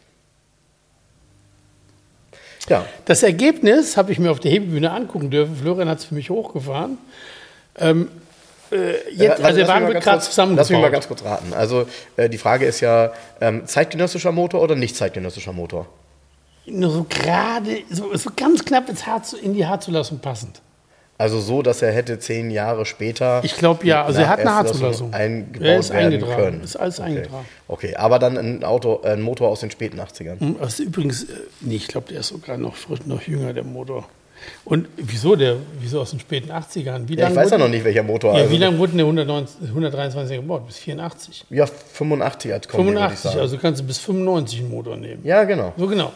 Ja. Das Ergebnis habe ich mir auf der Hebebühne angucken dürfen. Florian hat es für mich hochgefahren. Ähm, äh, jetzt, also wir waren gerade zusammen. Lass mich mal ganz kurz raten. Also äh, die Frage ist ja, ähm, zeitgenössischer Motor oder nicht zeitgenössischer Motor? Nur so gerade, so, so ganz knapp ins Haar zu, in die Haarzulassung passend. Also so, dass er hätte zehn Jahre später. Ich glaube ja, also er hat eine Haarzulassung. Eingebaut er ist eingetragen. Können. Ist alles okay. eingetragen. Okay, aber dann ein Auto, ein Motor aus den späten 80ern. Hm, ist übrigens, äh, nee, ich glaube, der ist sogar noch noch jünger, der Motor. Und wieso der, wieso aus den späten 80ern? Wie ja, ich weiß ja noch nicht, welcher Motor. Ja, also wie lange wurde der 129, 123 gebaut? Bis 84? Ja, 85 als Kombi, 85, also kannst du bis 95 einen Motor nehmen. Ja, genau. So genau.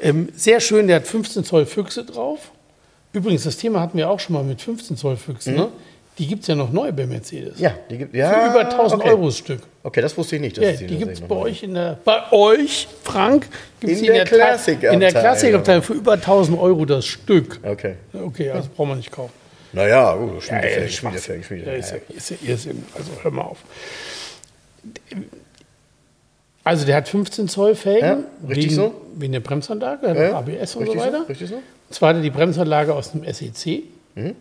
Ähm, sehr schön, der hat 15 Zoll Füchse drauf. Übrigens, das Thema hatten wir auch schon mal mit 15 Zoll Füchsen. Mhm. Ne? Die gibt es ja noch neu bei Mercedes. Ja, die gibt ja. Für über 1000 okay. Euro das Stück. Okay, das wusste ich nicht. Ja, die gibt es bei euch in der. Bei euch, Frank, gibt es in, in der Klassikabteilung. In der Klassikabteilung für über 1000 Euro das Stück. Okay. Okay, also braucht man nicht kaufen. Naja, gut, ja, schmiedefähig, schmiedefähig. Ja, ist, ja, ist ja Irrsinn. Also hör mal auf. Also der hat 15 Zoll Felgen. Ja, richtig wegen, so. Wegen der Bremsanlage, ja, ABS und so weiter. So, richtig so. Zwar hat er die Bremsanlage aus dem SEC. Mhm. Und,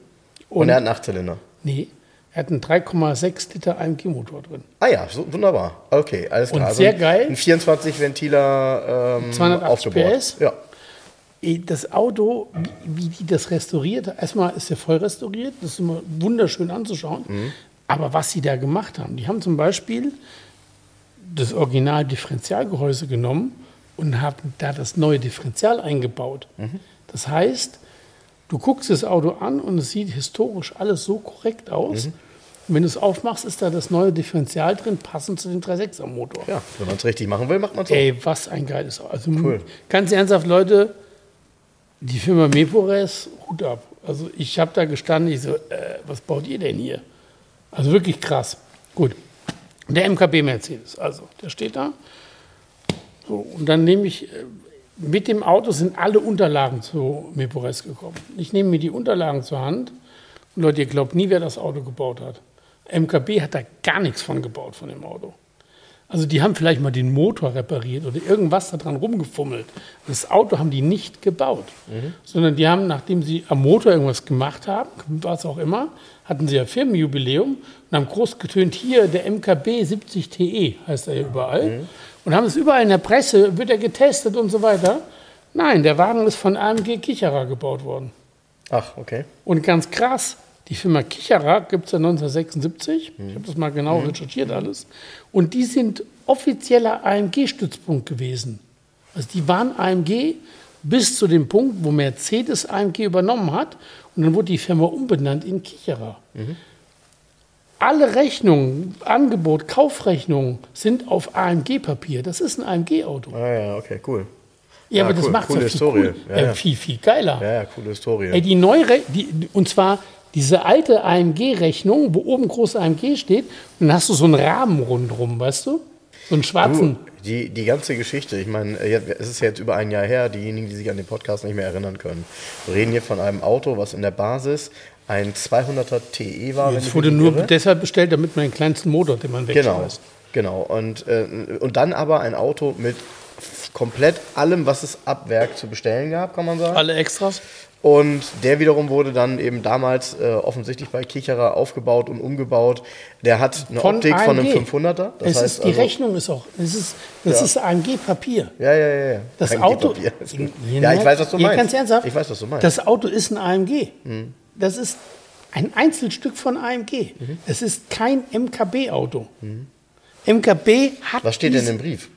und, er hat einen Achtzylinder. Nee, er hat einen 3,6 Liter AMG-Motor drin. Ah ja, so, wunderbar. Okay, alles klar. Und also sehr geil. Ein 24-Ventiler ähm, 280 PS. Ja. Das Auto, wie, wie, die das restauriert, erstmal ist er voll restauriert, das ist immer wunderschön anzuschauen. Mhm. Aber was sie da gemacht haben, die haben zum Beispiel das Original-Differentialgehäuse genommen und haben da das neue Differential eingebaut. Mhm. Das heißt, Du guckst das Auto an und es sieht historisch alles so korrekt aus. Mhm. Und wenn du es aufmachst, ist da das neue Differential drin, passend zu dem 3.6er Motor. Ja, wenn man es richtig machen will, macht man es so. Ey, was ein geiles Auto. Also cool. ganz ernsthaft, Leute, die Firma Mepores, Hut ab. Also ich habe da gestanden, ich so, äh, was baut ihr denn hier? Also wirklich krass. Gut. Der MKB Mercedes, also der steht da. So, und dann nehme ich, äh, mit dem Auto sind alle Unterlagen zu Mepores gekommen. Ich nehme mir die Unterlagen zur Hand und Leute, ihr glaubt nie, wer das Auto gebaut hat. MKB hat da gar nichts von gebaut von dem Auto. Also die haben vielleicht mal den Motor repariert oder irgendwas daran rumgefummelt. Das Auto haben die nicht gebaut, mhm. sondern die haben, nachdem sie am Motor irgendwas gemacht haben, was auch immer, hatten sie ja Firmenjubiläum und haben groß getönt, hier der MKB 70 TE heißt er ja überall. Mhm. Und haben es überall in der Presse, wird er getestet und so weiter. Nein, der Wagen ist von AMG Kicherer gebaut worden. Ach, okay. Und ganz krass, die Firma Kicherer gibt es ja 1976. Ich habe das mal genau recherchiert alles. Und die sind offizieller AMG-Stützpunkt gewesen. Also die waren AMG bis zu dem Punkt, wo Mercedes AMG übernommen hat. Und dann wurde die Firma umbenannt in Kicherer. Alle Rechnungen, Angebot, Kaufrechnungen sind auf AMG-Papier. Das ist ein AMG-Auto. Ah ja, okay, cool. Ja, Ja, aber das cool. macht es ja viel, cool, Ja, äh, ja. viel, viel geiler. Ja, ja, coole Historie. Ey, die neue, die, und zwar diese alte AMG-Rechnung, wo oben groß AMG steht, und dann hast du so einen Rahmen rundherum, weißt du? So einen schwarzen. Du, die, die ganze Geschichte, ich meine, äh, es ist jetzt über ein Jahr her, diejenigen, die sich an den Podcast nicht mehr erinnern können. Wir reden hier von einem Auto, was in der Basis ein 200er TE war. Es wurde nur irre. deshalb bestellt, damit man den kleinsten Motor, den man Genau, wegschmeißt. genau. Und, äh, und dann aber ein Auto mit komplett allem, was es ab Werk zu bestellen gab, kann man sagen. Alle Extras. Und der wiederum wurde dann eben damals äh, offensichtlich bei Kicherer aufgebaut und umgebaut. Der hat eine Von Optik von einem AMG. 500er. Das es heißt ist, die also, Rechnung ist auch, es ist, das Ja. ist AMG-Papier. Ja, ja, ja. ja. Das AMG Auto. Ja, Ja, ich weiß, was du meinst. Ganz ernsthaft. Ich weiß, was du meinst. Das Auto ist ein AMG. Mhm. Das ist ein Einzelstück von AMG. Mhm. Es ist kein MKB-Auto. MKB hat. was steht denn im Brief?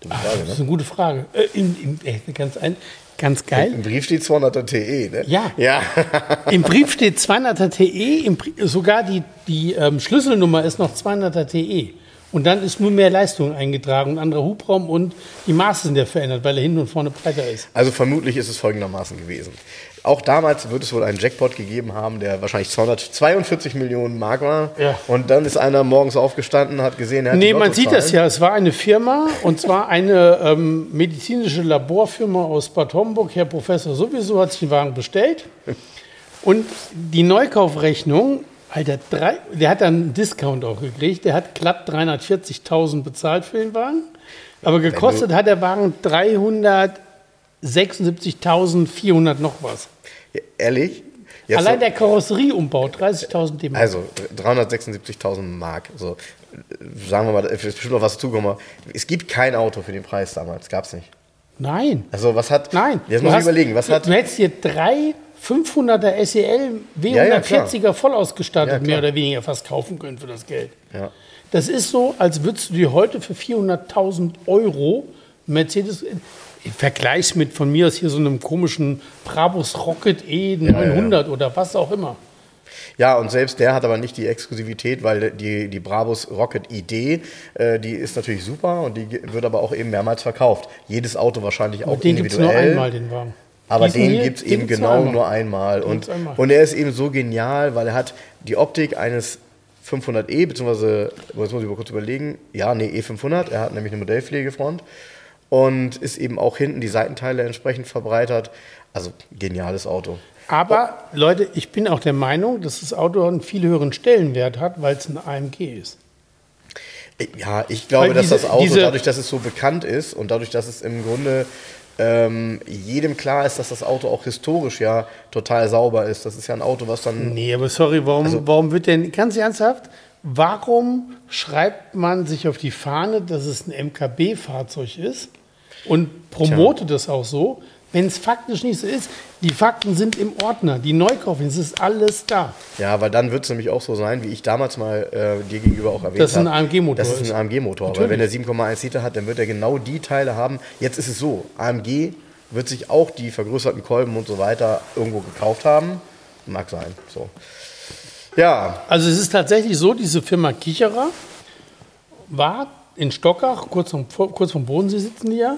Dumme Ach, Frage, das ist ne? eine gute Frage. Äh, in, in, äh, ganz, ein, ganz geil. Im Brief steht 200er TE, ne? Ja. Ja. Im Brief steht 200er TE, E, im, Brie- sogar die, die ähm, Schlüsselnummer ist noch 200er TE. Und dann ist nur mehr Leistung eingetragen, ein anderer Hubraum und die Maße sind ja verändert, weil er hinten und vorne breiter ist. Also vermutlich ist es folgendermaßen gewesen. Auch damals wird es wohl einen Jackpot gegeben haben, der wahrscheinlich 242 Millionen Mark war. Ja. Und dann ist einer morgens aufgestanden, hat gesehen, er hat Nee, man sieht das ja. Es war eine Firma, und zwar eine ähm, medizinische Laborfirma aus Bad Homburg. Herr Professor sowieso hat sich den Wagen bestellt. Und die Neukaufrechnung, Alter, drei, der hat dann einen Discount auch gekriegt. Der hat glatt 340.000 bezahlt für den Wagen. Aber gekostet hat der Wagen 376.400 noch was. Ja, Ehrlich? Jetzt Allein der Karosserieumbau, 30.000 D-Mark. Also 376.000 Mark. So, sagen wir mal, ist bestimmt noch was zukommen. Es gibt kein Auto für den Preis damals, gab es nicht. Nein. Also was hat? Nein. Jetzt Du muss ich überlegen, was hat? Du hättest hier drei 500er SEL Ja, ja, klar. W140er voll ausgestattet, Ja, mehr oder weniger fast kaufen können für das Geld. Ja. Das ist so, als würdest du dir heute für 400.000 Euro Mercedes, Vergleichs mit von mir aus hier so einem komischen Brabus Rocket E 900 oder was auch immer. Ja, und selbst der hat aber nicht die Exklusivität, weil die, die Brabus Rocket ID, äh, die ist natürlich super und die wird aber auch eben mehrmals verkauft. Jedes Auto wahrscheinlich auch Und den gibt es nur individuell. einmal, den Wagen. Aber Diesen den gibt es den eben genau einmal. nur einmal. Und, einmal. und er ist eben so genial, weil er hat die Optik eines 500e, beziehungsweise, jetzt muss ich mal kurz überlegen, ja, nee, E500, er hat nämlich eine Modellpflegefront und ist eben auch hinten die Seitenteile entsprechend verbreitert. Also geniales Auto. Aber Leute, ich bin auch der Meinung, dass das Auto einen viel höheren Stellenwert hat, weil es ein AMG ist. Ja, ich glaube, Weil dass diese- das Auto, diese- dadurch, dass es so bekannt ist und dadurch, dass es im Grunde ähm, jedem klar ist, dass das Auto auch historisch ja total sauber ist. Das ist ja ein Auto, was dann. Nee, aber sorry, warum, Also- warum wird denn, ganz ernsthaft, warum schreibt man sich auf die Fahne, dass es ein MKB-Fahrzeug ist und promotet das auch so, wenn es faktisch nicht so ist? Die Fakten sind im Ordner, die Neukaufung, es ist alles da. Ja, weil dann wird es nämlich auch so sein, wie ich damals mal äh, dir gegenüber auch erwähnt habe. Dass es ein AMG-Motor Das ist ist. ein AMG-Motor. Weil wenn er 7,1 Liter hat, dann wird er genau die Teile haben. Jetzt ist es so: AMG wird sich auch die vergrößerten Kolben und so weiter irgendwo gekauft haben. Mag sein. So. Ja, Also es ist tatsächlich so, diese Firma Kicherer war in Stockach, kurz vom, kurz vom Bodensee sitzen die ja,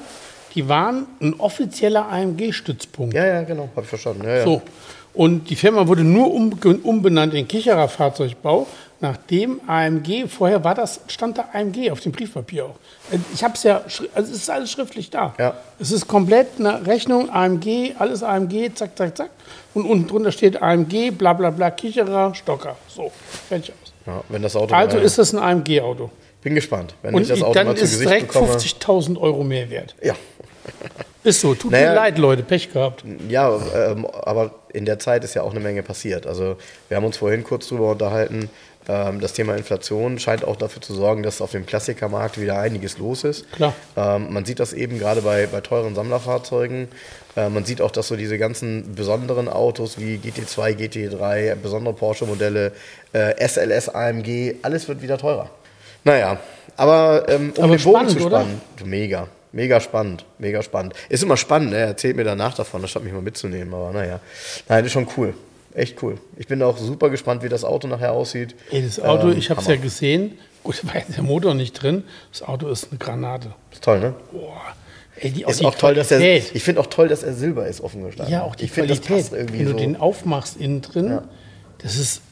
die waren ein offizieller AMG-Stützpunkt. ja, ja, genau, habe ich verstanden. Ja, ja. So. Und die Firma wurde nur um, umbenannt in Kicherer Fahrzeugbau, nachdem AMG, vorher war das, stand da AMG auf dem Briefpapier auch. Ich habe es ja, also es ist alles schriftlich da. Ja. Es ist komplett eine Rechnung, AMG, alles AMG, zack, zack, zack. Und unten drunter steht AMG, bla bla bla, Kicherer, Stocker. So, fertig aus. Ja, wenn das Auto Also ist das ein AMG-Auto. Bin gespannt, wenn Und ich das Auto dann mal zu ist Gesicht direkt bekomme. 50.000 Euro mehr wert. Ja, Ist so, tut Naja. mir leid, Leute, Pech gehabt. Ja, ähm, aber in der Zeit ist ja auch eine Menge passiert. Also wir haben uns vorhin kurz drüber unterhalten. Ähm, das Thema Inflation scheint auch dafür zu sorgen, dass auf dem Klassikermarkt wieder einiges los ist. Klar. Ähm, man sieht das eben gerade bei, bei teuren Sammlerfahrzeugen. Äh, man sieht auch, dass so diese ganzen besonderen Autos wie GT2, GT3, besondere Porsche-Modelle, äh, SLS, AMG, alles wird wieder teurer. Naja, aber ähm, um Aber den Bogen spannend, zu oder? spannen, mega. Mega spannend, mega spannend. Ist immer spannend, ne? er erzählt mir danach davon, statt mich mal mitzunehmen, aber naja. Nein, ist schon cool. Echt cool. Ich bin auch super gespannt, wie das Auto nachher aussieht. Ey, das Auto, Ähm, ich habe es ja gesehen. Gut, da war jetzt der Motor nicht drin. Das Auto ist eine Granate. Ist toll, ne? Boah. Ey, die, Ist die auch toll, dass er. Ich finde auch toll, dass er Silber ist, offen gestanden. Ja, auch die ich das Qualität. passt irgendwie Wenn du so. den aufmachst innen drin, Ja. das ist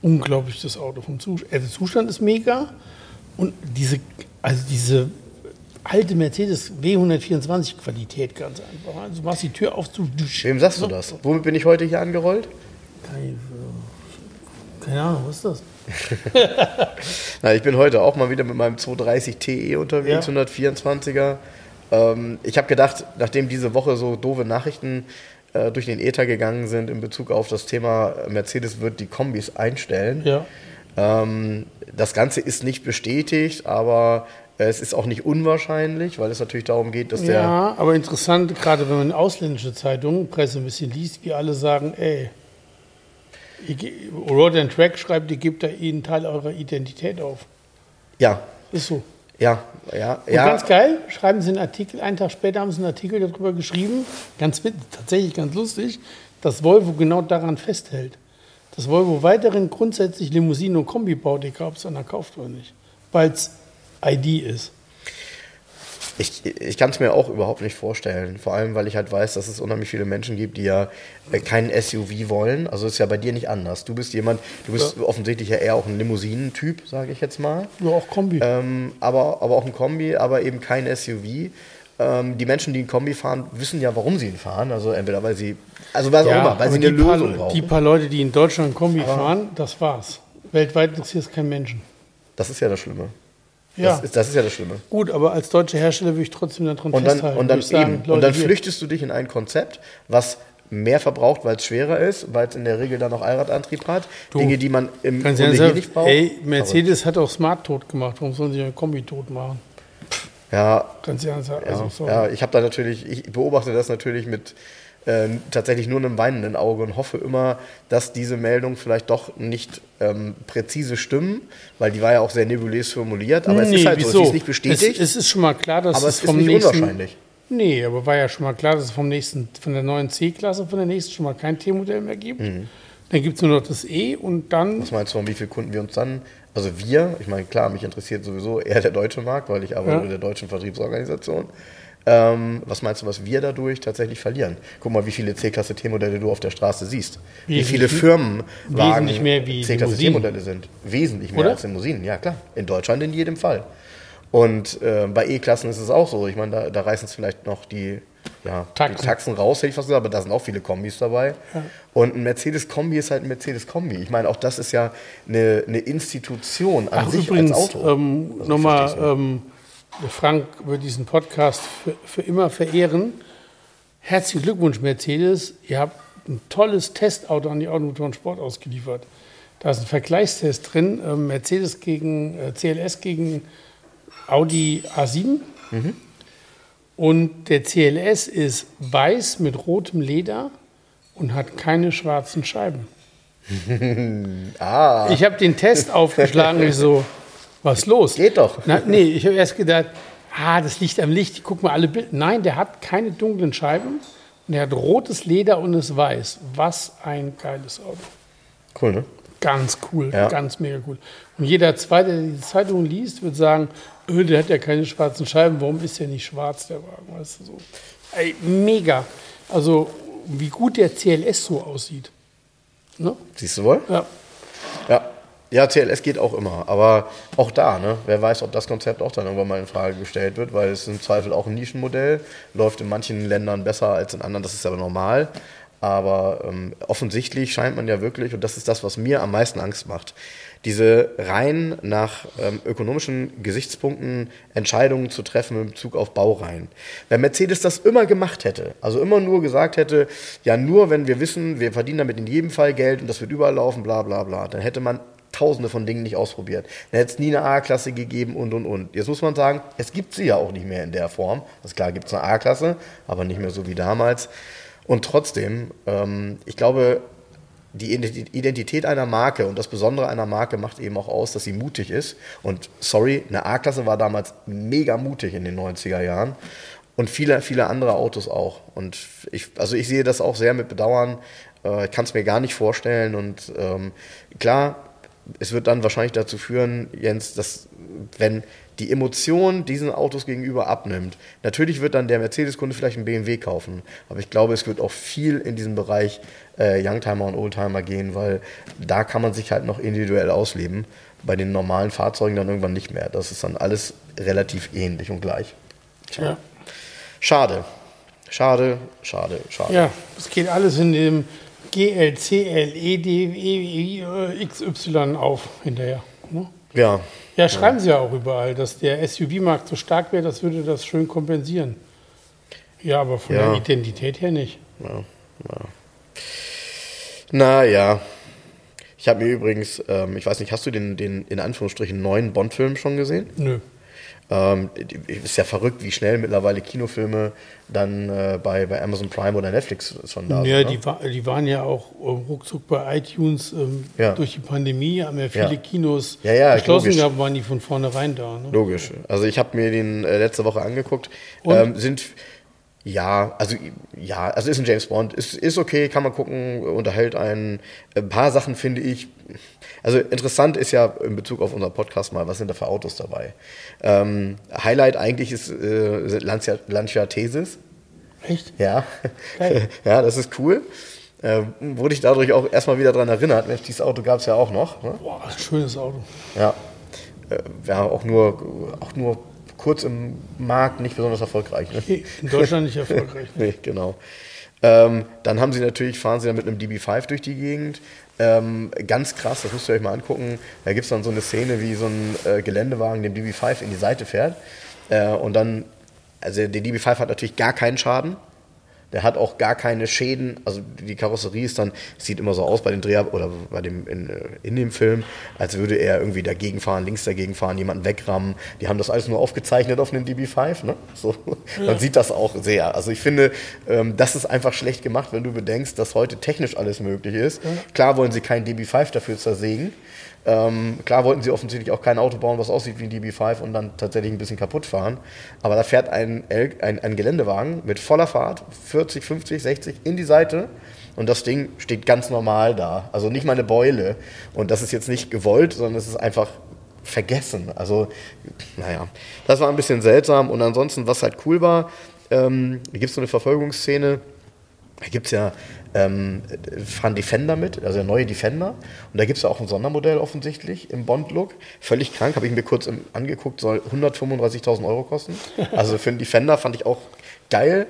unglaublich, das Auto. Vom Zustand, also der Zustand ist mega. Und diese, also diese alte Mercedes W124 Qualität ganz einfach. Also du machst die Tür auf zu. Wem sagst du das? Womit bin ich heute hier angerollt? Keine, keine Ahnung, was ist das? Na, ich bin heute auch mal wieder mit meinem 230 TE unterwegs, Ja. 124er. Ähm, ich habe gedacht, nachdem diese Woche so doofe Nachrichten äh, durch den Äther gegangen sind in Bezug auf das Thema äh, Mercedes wird die Kombis einstellen. Ja. Ähm, das Ganze ist nicht bestätigt, aber äh, es ist auch nicht unwahrscheinlich, weil es natürlich darum geht, dass der Ja, aber interessant, gerade wenn man ausländische Zeitungen, Presse ein bisschen liest, wie alle sagen, ey, Road and Track schreibt, ihr gebt da einen Teil eurer Identität auf. ja, Ist so. ja, ja, Und ja. ganz geil, schreiben sie einen Artikel, einen Tag später haben sie einen Artikel darüber geschrieben, ganz tatsächlich ganz lustig, dass Volvo genau daran festhält. Dass Volvo weiterhin grundsätzlich Limousinen und Kombi baut, egal ob es einer kauft oder nicht. Weil es ID ist. Ich, ich kann es mir auch überhaupt nicht vorstellen. Vor allem, weil ich halt weiß, dass es unheimlich viele Menschen gibt, die ja äh, keinen SUV wollen. Also ist ja bei dir nicht anders. Du bist jemand, du bist offensichtlich ja eher auch ein Limousinen-Typ, sage ich jetzt mal. Ja, auch Kombi. Ähm, aber, aber auch ein Kombi, aber eben kein SUV. Ähm, die Menschen, die ein Kombi fahren, wissen ja, warum sie ihn fahren. Also entweder weil sie, also was auch immer, weil aber sie eine die paar, Lösung brauchen. Die paar Leute, die in Deutschland Kombi fahren, das war's. Weltweit interessiert es keinen Menschen. das ist ja das Schlimme. Ja, Das, ist, das ist ja das Schlimme. gut, aber als deutscher Hersteller würde ich trotzdem daran Und dann, festhalten. und dann, sagen, eben, Leute, und dann flüchtest du dich in ein Konzept, was mehr verbraucht, weil es schwerer ist, weil es in der Regel dann auch Allradantrieb hat. Du, Dinge, die man im Grunde nicht braucht. ey, Mercedes hat auch Smart tot gemacht. Warum sollen sie ein Kombi tot machen? Ja, Ganz also, ja, sorry. ja, ich habe da natürlich, ich beobachte das natürlich mit äh, tatsächlich nur einem weinenden Auge und hoffe immer, dass diese Meldungen vielleicht doch nicht ähm, präzise stimmen, weil die war ja auch sehr nebulös formuliert, aber es Nee, ist halt so, wieso? es ist nicht bestätigt, Es, es ist schon mal klar, dass aber es es ist vom nicht nächsten. unwahrscheinlich. Nee, aber war ja schon mal klar, dass es vom nächsten, von der neuen C-Klasse, von der nächsten schon mal kein T-Modell mehr gibt. Mhm. Dann gibt es nur noch das E und dann. Was meinst du, um wie viele Kunden wir uns dann, also wir, ich meine, klar, mich interessiert sowieso eher der deutsche Markt, weil ich arbeite Ja. in der deutschen Vertriebsorganisation. Ähm, was meinst du, was wir dadurch tatsächlich verlieren? Guck mal, wie viele C-Klasse T-Modelle du auf der Straße siehst. Wie Wesentlich- viele Firmenwagen wie C-Klasse. T-Modelle sind. Wesentlich mehr Oder? als Limousinen, ja klar. In Deutschland in jedem Fall. Und äh, bei E-Klassen ist es auch so. Ich meine, da, da reißen es vielleicht noch die, ja, Taxen. die Taxen raus, hätte ich fast gesagt, aber da sind auch viele Kombis dabei. Und ein Mercedes-Kombi ist halt ein Mercedes-Kombi. Ich meine, auch das ist ja eine, eine Institution an Ach, sich übrigens, als Auto. ähm, Also, nochmal, ähm, Frank wird diesen Podcast für, für immer verehren. Herzlichen Glückwunsch, Mercedes. Ihr habt ein tolles Testauto an die Automotoren Sport ausgeliefert. Da ist ein Vergleichstest drin: ähm, Mercedes gegen äh, CLS gegen Audi A7. Mhm. Und der CLS ist weiß mit rotem Leder und hat keine schwarzen Scheiben. ah, Ich habe den Test aufgeschlagen und ich so, was ist los? Geht doch. Na, nee, ich habe erst gedacht, ah, das liegt am Licht, guck mal alle Bilder. Nein, der hat keine dunklen Scheiben und er hat rotes Leder und ist weiß. Was ein geiles Auto. cool, ne? Ganz cool, Ja. ganz mega cool. Und jeder Zweite, der die Zeitung liest, wird sagen, öh, der hat ja keine schwarzen Scheiben, warum ist der nicht schwarz, der Wagen? Weißt du, so. Ey, mega. Also, wie gut der CLS so aussieht. Ne? Siehst du wohl? Ja. Ja. Ja, CLS geht auch immer. Aber auch da, ne? Wer weiß, ob das Konzept auch dann irgendwann mal in Frage gestellt wird, weil es im Zweifel auch ein Nischenmodell, läuft in manchen Ländern besser als in anderen, das ist aber normal. Aber ähm, offensichtlich scheint man ja wirklich, und das ist das, was mir am meisten Angst macht, diese rein nach ähm, ökonomischen Gesichtspunkten Entscheidungen zu treffen in Bezug auf Baureihen. Wenn Mercedes das immer gemacht hätte, also immer nur gesagt hätte, ja nur wenn wir wissen, wir verdienen damit in jedem Fall Geld und das wird überall laufen, bla bla bla, dann hätte man tausende von Dingen nicht ausprobiert. Dann hätte es nie eine A-Klasse gegeben und und und. Jetzt muss man sagen, es gibt sie ja auch nicht mehr in der Form. Also klar gibt es eine A-Klasse, aber nicht mehr so wie damals. Und trotzdem, ähm, ich glaube, die Identität einer Marke und das Besondere einer Marke macht eben auch aus, dass sie mutig ist. Und sorry, eine A-Klasse war damals mega mutig in den 90er Jahren. Und viele, viele andere Autos auch. Und ich, also ich sehe das auch sehr mit Bedauern. Äh, ich kann es mir gar nicht vorstellen. Und ähm, klar, es wird dann wahrscheinlich dazu führen, Jens, dass wenn die Emotion diesen Autos gegenüber abnimmt, natürlich wird dann der Mercedes-Kunde vielleicht einen BMW kaufen, aber ich glaube, es wird auch viel in diesem Bereich äh, Youngtimer und Oldtimer gehen, weil da kann man sich halt noch individuell ausleben. Bei den normalen Fahrzeugen dann irgendwann nicht mehr. Das ist dann alles relativ ähnlich und gleich. Ja. Schade. Schade, schade, schade. Ja, es geht alles in dem GLCLEDXY auf hinterher. Ne? Ja. Ja, schreiben ja. Sie ja auch überall, dass der SUV-Markt so stark wäre, das würde das schön kompensieren. Ja, aber von ja. der Identität her nicht. Ja, ja. Naja. Ich habe mir übrigens, ähm, ich weiß nicht, hast du den, den in Anführungsstrichen neuen Bond-Film schon gesehen? Nö. Ähm, ist ja verrückt, wie schnell mittlerweile Kinofilme dann äh, bei, bei Amazon Prime oder Netflix schon da ja, sind. Ja, ne? die, die waren ja auch ähm, ruckzuck bei iTunes ähm, ja. durch die Pandemie, haben ja viele ja. Kinos geschlossen gehabt, waren die von vornherein da. Ne? Logisch. Also ich habe mir den äh, letzte Woche angeguckt. Ähm, sind ja, also ja, also ist ein James Bond, ist, ist okay, kann man gucken, unterhält einen. Ein paar Sachen finde ich. Also interessant ist ja in Bezug auf unser Podcast mal, was sind da für Autos dabei? Ähm, Highlight eigentlich ist äh, Lancia, Lancia Thesis. Echt? Ja. ja, das ist cool. Äh, wurde ich dadurch auch erstmal wieder daran erinnert. Mensch, dieses Auto gab es ja auch noch. Ne? Boah, ein schönes Auto. Ja. Äh, ja, auch nur, auch nur kurz im Markt nicht besonders erfolgreich. Ne? In Deutschland nicht erfolgreich. Ne? nee, genau. Ähm, dann haben sie natürlich, fahren sie dann mit einem DB5 durch die Gegend. Ähm, ganz krass, das müsst ihr euch mal angucken. Da gibt es dann so eine Szene, wie so ein äh, Geländewagen dem DB5 in die Seite fährt. Äh, und dann, also der DB5 hat natürlich gar keinen Schaden. Der hat auch gar keine Schäden. Also die Karosserie ist dann, sieht immer so aus bei den Dreher oder bei dem in, äh, in dem Film, als würde er irgendwie dagegen fahren, links dagegen fahren, jemanden wegrammen. Die haben das alles nur aufgezeichnet auf einem DB5. Ne? So, ja. Man sieht das auch sehr. Also ich finde, ähm, das ist einfach schlecht gemacht, wenn du bedenkst, dass heute technisch alles möglich ist. Ja. Klar wollen sie keinen DB5 dafür zersägen. Ähm, klar wollten sie offensichtlich auch kein Auto bauen, was aussieht wie ein DB5 und dann tatsächlich ein bisschen kaputt fahren. Aber da fährt ein, ein, ein Geländewagen mit voller Fahrt, 40, 50, 60 in die Seite. Und das Ding steht ganz normal da. Also nicht mal eine Beule. Und das ist jetzt nicht gewollt, sondern es ist einfach vergessen. Also, naja, das war ein bisschen seltsam. Und ansonsten, was halt cool war, ähm, gibt es so eine Verfolgungsszene. Da gibt es ja ähm, fahren Defender mit, also der neue Defender. Und da gibt es ja auch ein Sondermodell offensichtlich im Bond-Look. Völlig krank, habe ich mir kurz angeguckt, soll 135.000 Euro kosten. Also für einen Defender fand ich auch geil.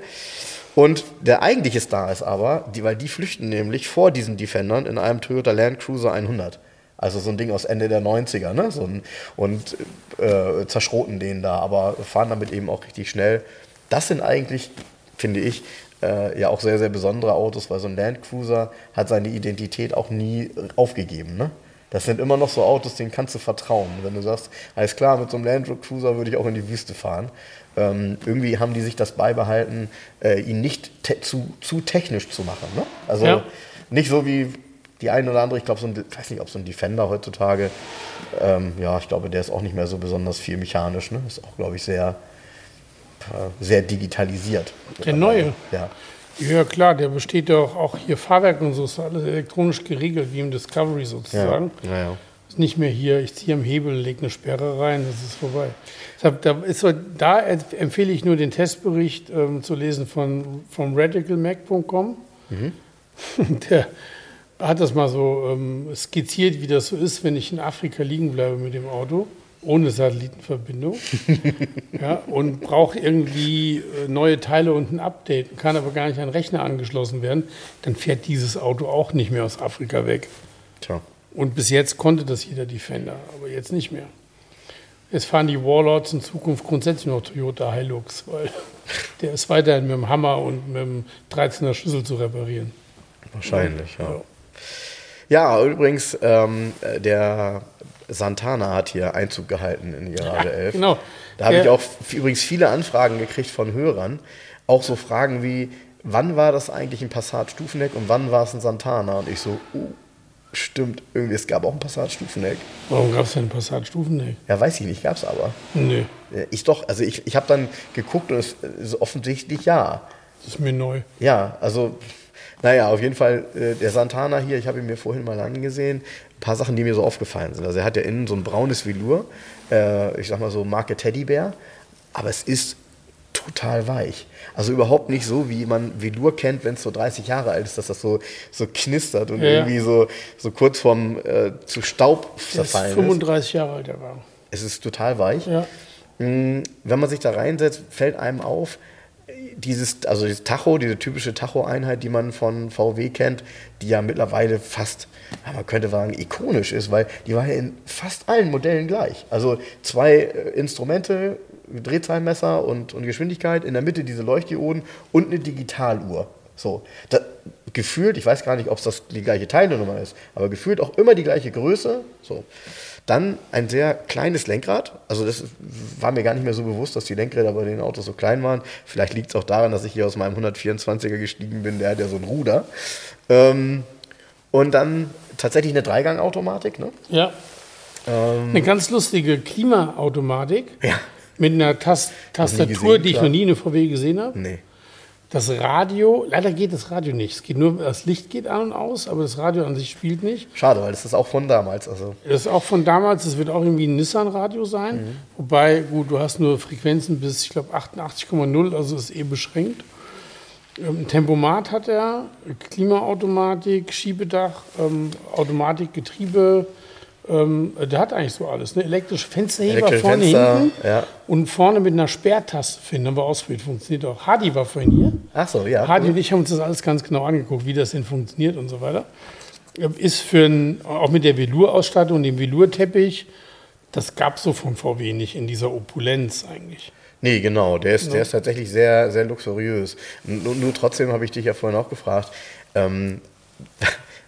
Und der eigentliche Star ist aber, die, weil die flüchten nämlich vor diesen Defendern in einem Toyota Land Cruiser 100. Also so ein Ding aus Ende der 90er, ne? So ein, und äh, zerschroten den da, aber fahren damit eben auch richtig schnell. Das sind eigentlich, finde ich, äh, ja auch sehr, sehr besondere Autos, weil so ein Land Cruiser hat seine Identität auch nie aufgegeben. Ne? Das sind immer noch so Autos, denen kannst du vertrauen. Wenn du sagst, alles klar, mit so einem Land Cruiser würde ich auch in die Wüste fahren. Ähm, irgendwie haben die sich das beibehalten, äh, ihn nicht te zu, zu technisch zu machen. Ne? Also ja. nicht so wie die eine oder andere, ich glaube, so ein, weiß nicht, ob so ein Defender heutzutage, ähm, ja, ich glaube, der ist auch nicht mehr so besonders viel mechanisch. Ne? Ist auch, glaube ich, sehr, äh, sehr digitalisiert. Der neue? Ja. Ja, klar, der besteht doch auch hier Fahrwerk und so, ist alles elektronisch geregelt, wie im Discovery sozusagen. Ja, ja, ja. Nicht mehr hier, ich ziehe am Hebel, lege eine Sperre rein, das ist vorbei. Deshalb, da, ist, da empfehle ich nur den Testbericht ähm, zu lesen von, von radicalmac.com. Mhm. Der hat das mal so ähm, skizziert, wie das so ist, wenn ich in Afrika liegen bleibe mit dem Auto. ohne Satellitenverbindung ja, und braucht irgendwie äh, neue Teile und ein Update, kann aber gar nicht an den Rechner angeschlossen werden, dann fährt dieses Auto auch nicht mehr aus Afrika weg. Tja. Und bis jetzt konnte das jeder Defender, aber jetzt nicht mehr. Jetzt fahren die Warlords in Zukunft grundsätzlich noch Toyota Hilux, weil der ist weiterhin mit dem Hammer und mit dem 13er Schlüssel zu reparieren. Wahrscheinlich, ja. Ja, übrigens, ähm, der Santana hat hier Einzug gehalten in die Garage Ja, 11. genau. Da habe ich auch übrigens viele Anfragen gekriegt von Hörern. Auch so Fragen wie, wann war das eigentlich ein Passat Stufenheck und wann war es ein Santana? Und ich so, uh, stimmt, irgendwie, es gab auch ein Passat Stufenheck. Warum gab es denn Passat Stufenheck? Ja, weiß ich nicht, gab es aber. Nee, Ich doch, also ich, ich habe dann geguckt und es ist offensichtlich ja. das ist mir neu. Ja, also, naja, auf jeden Fall, äh, der Santana hier, ich habe ihn mir vorhin mal angesehen, ein paar Sachen, die mir so aufgefallen sind. Also er hat ja innen so ein braunes Velour, äh, ich sag mal so Marke Teddybär, aber es ist total weich. Also überhaupt nicht so, wie man Velour kennt, wenn es so 30 Jahre alt ist, dass das so, so knistert und Ja, irgendwie so, so kurz vorm äh, zu Staub ist zerfallen ist. 35 Jahre alt, der Wagen. Es ist total weich. Ja. Mm, Wenn man sich da reinsetzt, fällt einem auf, dieses, also dieses Tacho, diese typische Tacho-Einheit, die man von VW kennt, die ja mittlerweile fast, man könnte sagen, ikonisch ist, weil die war ja in fast allen Modellen gleich. Also zwei äh, Instrumente, Drehzahlmesser und, und Geschwindigkeit, in der Mitte diese Leuchtdioden und eine Digitaluhr. So, da, gefühlt, ich weiß gar nicht, ob es das die gleiche Teilnummer ist, aber gefühlt auch immer die gleiche Größe. So. Dann ein sehr kleines Lenkrad. Also das war mir gar nicht mehr so bewusst, dass die Lenkräder bei den Autos so klein waren. Vielleicht liegt es auch daran, dass ich hier aus meinem 124er gestiegen bin. Der hat ja so ein Ruder. Ähm, und dann tatsächlich eine Dreigangautomatik. Ne? Ja. Eine ganz lustige Klimaautomatik Ja. Mit einer Tas Tastatur, gesehen, die ich noch nie in der VW gesehen habe. Nee. Das Radio, leider geht das Radio nicht. Es geht nur, das Licht geht an und aus, aber das Radio an sich spielt nicht. Schade, weil das ist auch von damals. Also Das ist auch von damals, das wird auch irgendwie ein Nissan-Radio sein. Mhm. Wobei, gut, du hast nur Frequenzen bis, ich glaube, 88,0, also ist eh beschränkt. Ähm, Tempomat hat er, Klimaautomatik, Schiebedach, ähm, Automatik, Getriebe. Ähm, der hat eigentlich so alles. Ne? Elektrische Fensterheber Elektrische vorne, Fenster, hinten ja. und vorne mit einer Sperrtaste finden. Haben wir ausprobiert, funktioniert auch. Hardy war vorhin hier. Ach so, ja. Hardy und ich haben uns das alles ganz genau angeguckt, wie das denn funktioniert und so weiter. Ist für ein, auch mit der Velour-Ausstattung, dem Velour-Teppich, das gab es so von VW nicht in dieser Opulenz eigentlich. Nee, genau. Der ist, der ist tatsächlich sehr, sehr luxuriös. Nur, nur trotzdem habe ich dich ja vorhin auch gefragt, ähm,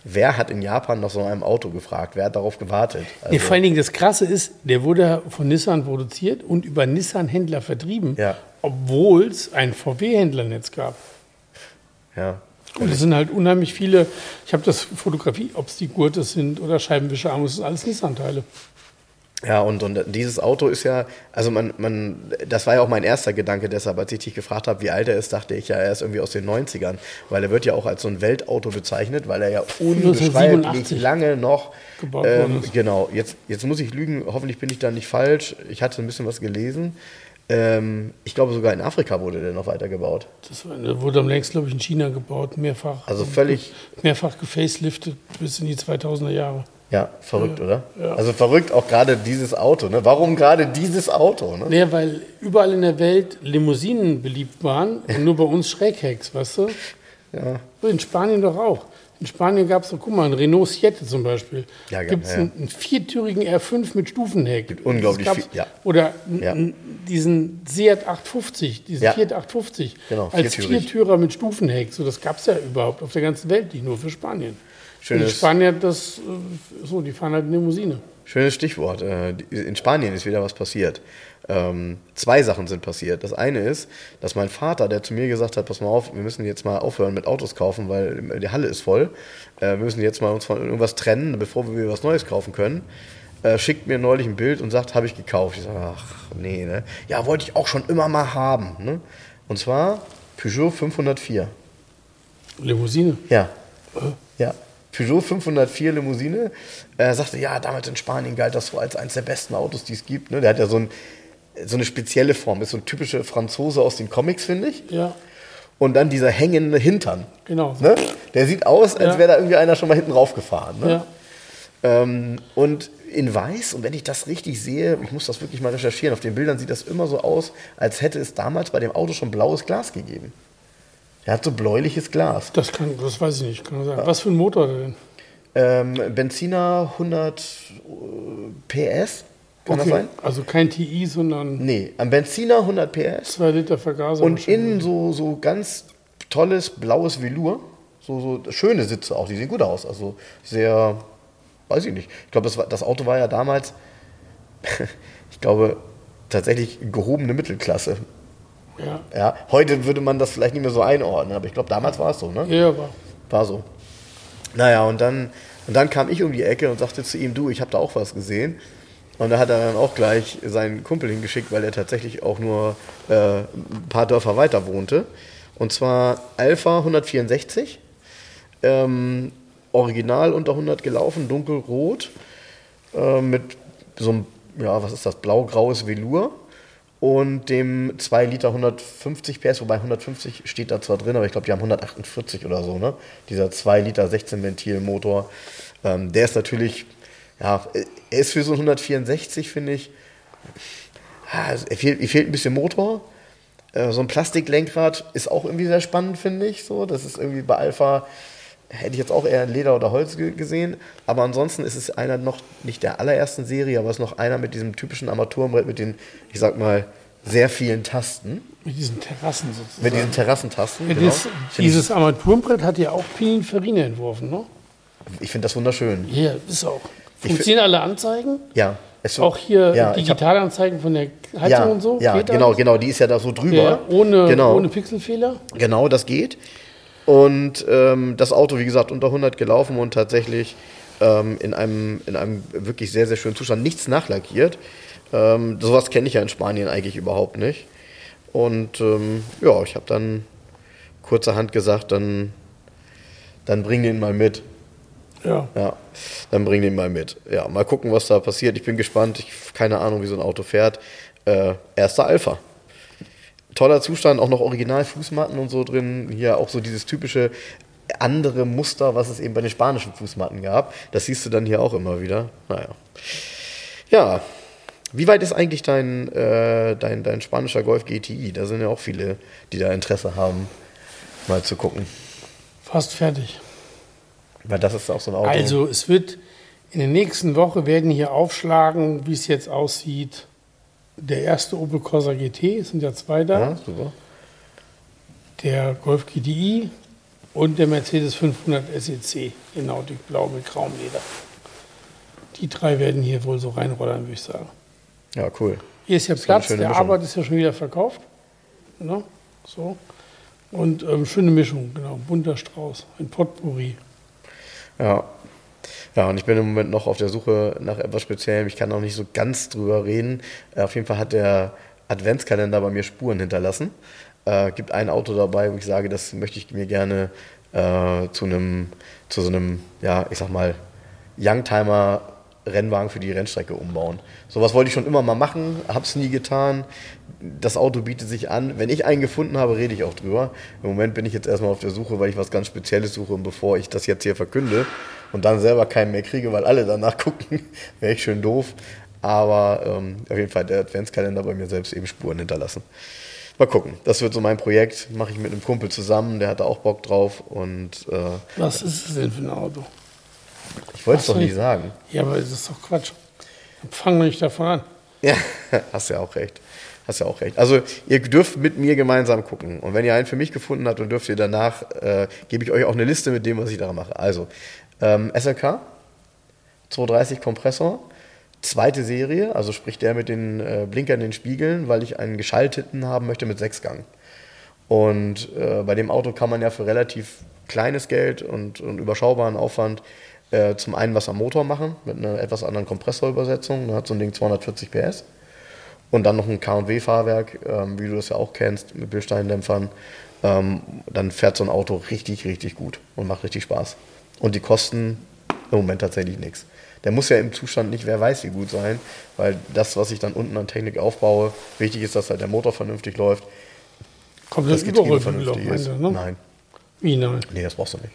wer hat in Japan nach so einem Auto gefragt? Wer hat darauf gewartet? Also, Nee, vor allen Dingen das Krasse ist, der wurde von Nissan produziert und über Nissan-Händler vertrieben, Ja. obwohl es ein VW-Händlernetz gab. ja. Und es sind halt unheimlich viele, ich habe das Fotografie, ob es die Gurte sind oder Scheibenwischer, das sind alles Nissan-Teile. Ja, und, und dieses Auto ist ja, also man, man, das war ja auch mein erster Gedanke, deshalb, als ich dich gefragt habe, wie alt er ist, dachte ich ja, er ist irgendwie aus den 90ern, weil er wird ja auch als so ein Weltauto bezeichnet, weil er ja unbeschreiblich 1987 lange noch gebaut ähm. Genau, jetzt, jetzt muss ich lügen, hoffentlich bin ich da nicht falsch, ich hatte ein bisschen was gelesen. Ähm, ich glaube, sogar in Afrika wurde der noch weitergebaut. Das wurde am längst, glaube ich, in China gebaut, mehrfach. Also völlig- Mehrfach gefaceliftet bis in die 2000er Jahre. Ja, verrückt, oder? Also verrückt auch gerade dieses Auto. Ne? Warum gerade dieses Auto? Ne? Nee, weil überall in der Welt Limousinen beliebt waren und nur bei uns Schräghecks, weißt du? Ja. In Spanien doch auch. In Spanien gab es doch, guck mal, einen Renault Siete zum Beispiel. Ja, Gibt es ja. einen, einen viertürigen R5 mit Stufenheck. Mit unglaublich viel- ja. Oder Ja. diesen Seat 850, diesen Ja. Fiat 850. Genau, als viertürig. Viertürer mit Stufenheck. So, das gab es ja überhaupt auf der ganzen Welt nicht, nur für Spanien. Schönes- die Spanier, das, äh, so, die fahren halt eine Limousine. Schönes Stichwort. Äh, In Spanien ist wieder was passiert. Ähm, zwei Sachen sind passiert. Das eine ist, dass mein Vater, der zu mir gesagt hat, pass mal auf, wir müssen jetzt mal aufhören mit Autos kaufen, weil die Halle ist voll. Äh, wir müssen jetzt mal uns von irgendwas trennen, bevor wir was Neues kaufen können. Äh, schickt mir neulich ein Bild und sagt, habe ich gekauft. Ich sage, ach nee, ne? Ja, wollte ich auch schon immer mal haben. Ne? Und zwar Peugeot 504. Limousine. Ja. Ja. Peugeot 504 Limousine. Er sagte, ja, damals in Spanien galt das so als eines der besten Autos, die es gibt. Ne? Der hat ja so, ein, so eine spezielle Form. Ist so ein typischer Franzose aus den Comics, finde ich. Ja, Und dann dieser hängende Hintern. genau. Ne? Der sieht aus, als Ja. wäre da irgendwie einer schon mal hinten raufgefahren. Ne? Ja. Ähm, und in weiß, und wenn ich das richtig sehe, ich muss das wirklich mal recherchieren, auf den Bildern sieht das immer so aus, als hätte es damals bei dem Auto schon blaues Glas gegeben. Er hat so bläuliches Glas. Das kann, das weiß ich nicht. Kann sein. Was für ein Motor denn? Ähm, Benziner 100 PS, kann das sein? Also kein TI, sondern Nee, am Benziner 100 PS 2 Liter Vergaser. und innen so, so ganz tolles blaues Velour. So, so schöne Sitze auch, die sehen gut aus. Also sehr, weiß ich nicht. Ich glaube, das, war- das Auto war ja damals, ich glaube, tatsächlich gehobene Mittelklasse. Ja, Ja, heute würde man das vielleicht nicht mehr so einordnen, aber ich glaube, damals war es so, ne? ja, aber War so. Naja, und dann, und dann kam ich um die Ecke und sagte zu ihm, du, ich habe da auch was gesehen. Und da hat er dann auch gleich seinen Kumpel hingeschickt, weil er tatsächlich auch nur äh, ein paar Dörfer weiter wohnte. Und zwar Alpha 164, ähm, original unter 100 gelaufen, dunkelrot, äh, mit so einem, ja, was ist das, blau-graues Velour und dem 2 Liter 150 PS, wobei 150 steht da zwar drin, aber ich glaube, die haben 148 oder so, ne? Dieser 2 Liter 16 Ventil Motor. Ähm, der ist natürlich, ja, er ist für so ein 164, finde ich, also er fehlt, ihm fehlt ein bisschen Motor. Äh, so ein Plastiklenkrad ist auch irgendwie sehr spannend, finde ich. So, das ist irgendwie bei Alpha hätte ich jetzt auch eher Leder oder Holz ge gesehen. Aber ansonsten ist es einer noch nicht der allerersten Serie, aber es ist noch einer mit diesem typischen Armaturenbrett mit den, ich sag mal, sehr vielen Tasten. mit diesen Terrassen sozusagen. Mit diesen Terrassentasten. Ja, genau. dieses Armaturenbrett hat ja auch Pininfarina entworfen, ne? ich finde das wunderschön. Ja, ist auch. Funktionieren alle Anzeigen? Ja. Es Auch hier ja, ich hab- Digitalanzeigen von der Heizung ja, und so? Ja, genau, alles? genau. Die ist ja da so drüber. Ja, ohne, genau. ohne Pixelfehler? Genau, das geht. Und ähm, das Auto, wie gesagt, unter 100 gelaufen und tatsächlich ähm, in, einem, in einem wirklich sehr, sehr schönen Zustand. Nichts nachlackiert. Ähm, sowas kenne ich ja in Spanien eigentlich überhaupt nicht. Und ähm, ja, ich habe dann kurzerhand gesagt, dann, dann bring den mal mit. Ja. Ja, dann bring den mal mit. Ja, mal gucken, was da passiert. Ich bin gespannt. Ich keine Ahnung, wie so ein Auto fährt. Äh, erster Alpha. Toller Zustand, auch noch Original-Fußmatten und so drin. Hier auch so dieses typische andere Muster, was es eben bei den spanischen Fußmatten gab. Das siehst du dann hier auch immer wieder. Naja. Ja, wie weit ist eigentlich dein, äh, dein, dein spanischer Golf GTI? Da sind ja auch viele, die da Interesse haben, mal zu gucken. Fast fertig. Weil das ist auch so ein Auto. Also es wird in der nächsten Woche werden hier aufschlagen, wie es jetzt aussieht. Der erste Opel Corsa GT, es sind ja zwei da, ja, super. der Golf GTI und der Mercedes 500 SEC in Nautikblau mit grauem Leder. Die drei werden hier wohl so reinrollern, würde ich sagen. Ja, cool. Hier ist ja Platz, der Mischung. Arbeit ist ja schon wieder verkauft. Ne? So. Und ähm, schöne Mischung, genau. Bunter Strauß, ein Potpourri. Ja. Ja, und ich bin im Moment noch auf der Suche nach etwas Speziellem. Ich kann noch nicht so ganz drüber reden. Äh, auf jeden Fall hat der Adventskalender bei mir Spuren hinterlassen. Äh, gibt ein Auto dabei, wo ich sage, das möchte ich mir gerne äh, zu einem, zu so einem, ja, ich sag mal, Youngtimer Rennwagen für die Rennstrecke umbauen. Sowas wollte ich schon immer mal machen, hab's nie getan. Das Auto bietet sich an. Wenn ich einen gefunden habe, rede ich auch drüber. Im Moment bin ich jetzt erstmal auf der Suche, weil ich was ganz Spezielles suche und bevor ich das jetzt hier verkünde und dann selber keinen mehr kriege, weil alle danach gucken, wäre ich schön doof. Aber ähm, auf jeden Fall der Adventskalender bei mir selbst eben Spuren hinterlassen. Mal gucken. Das wird so mein Projekt. Mache ich mit einem Kumpel zusammen, der hat da auch Bock drauf und äh, Was ist es denn für ein Auto? ich wollte es doch nie sagen. Ja, aber das ist doch Quatsch. Fangen wir nicht davon an. Ja, hast ja auch recht. Hast ja auch recht. Also ihr dürft mit mir gemeinsam gucken. Und wenn ihr einen für mich gefunden habt, dann dürft ihr danach, äh, gebe ich euch auch eine Liste mit dem, was ich da mache. Also, ähm, SLK, 230 Kompressor, zweite Serie, also sprich der mit den äh, Blinkern in den Spiegeln, weil ich einen geschalteten haben möchte mit Sechsgang. Und äh, bei dem Auto kann man ja für relativ kleines Geld und, und überschaubaren Aufwand äh, zum einen was am Motor machen, mit einer etwas anderen Kompressorübersetzung. Da hat so ein Ding 240 PS. Und dann noch ein KW-Fahrwerk, ähm, wie du das ja auch kennst, mit Bildsteindämpfern. Ähm, dann fährt so ein Auto richtig, richtig gut und macht richtig Spaß. Und die kosten im Moment tatsächlich nichts. Der muss ja im Zustand nicht, wer weiß, wie gut sein, weil das, was ich dann unten an Technik aufbaue, wichtig ist, dass halt der Motor vernünftig läuft, Kommt das das Getriebe vernünftig ist. ne? Nein, Wie nein? nee, das brauchst du nicht.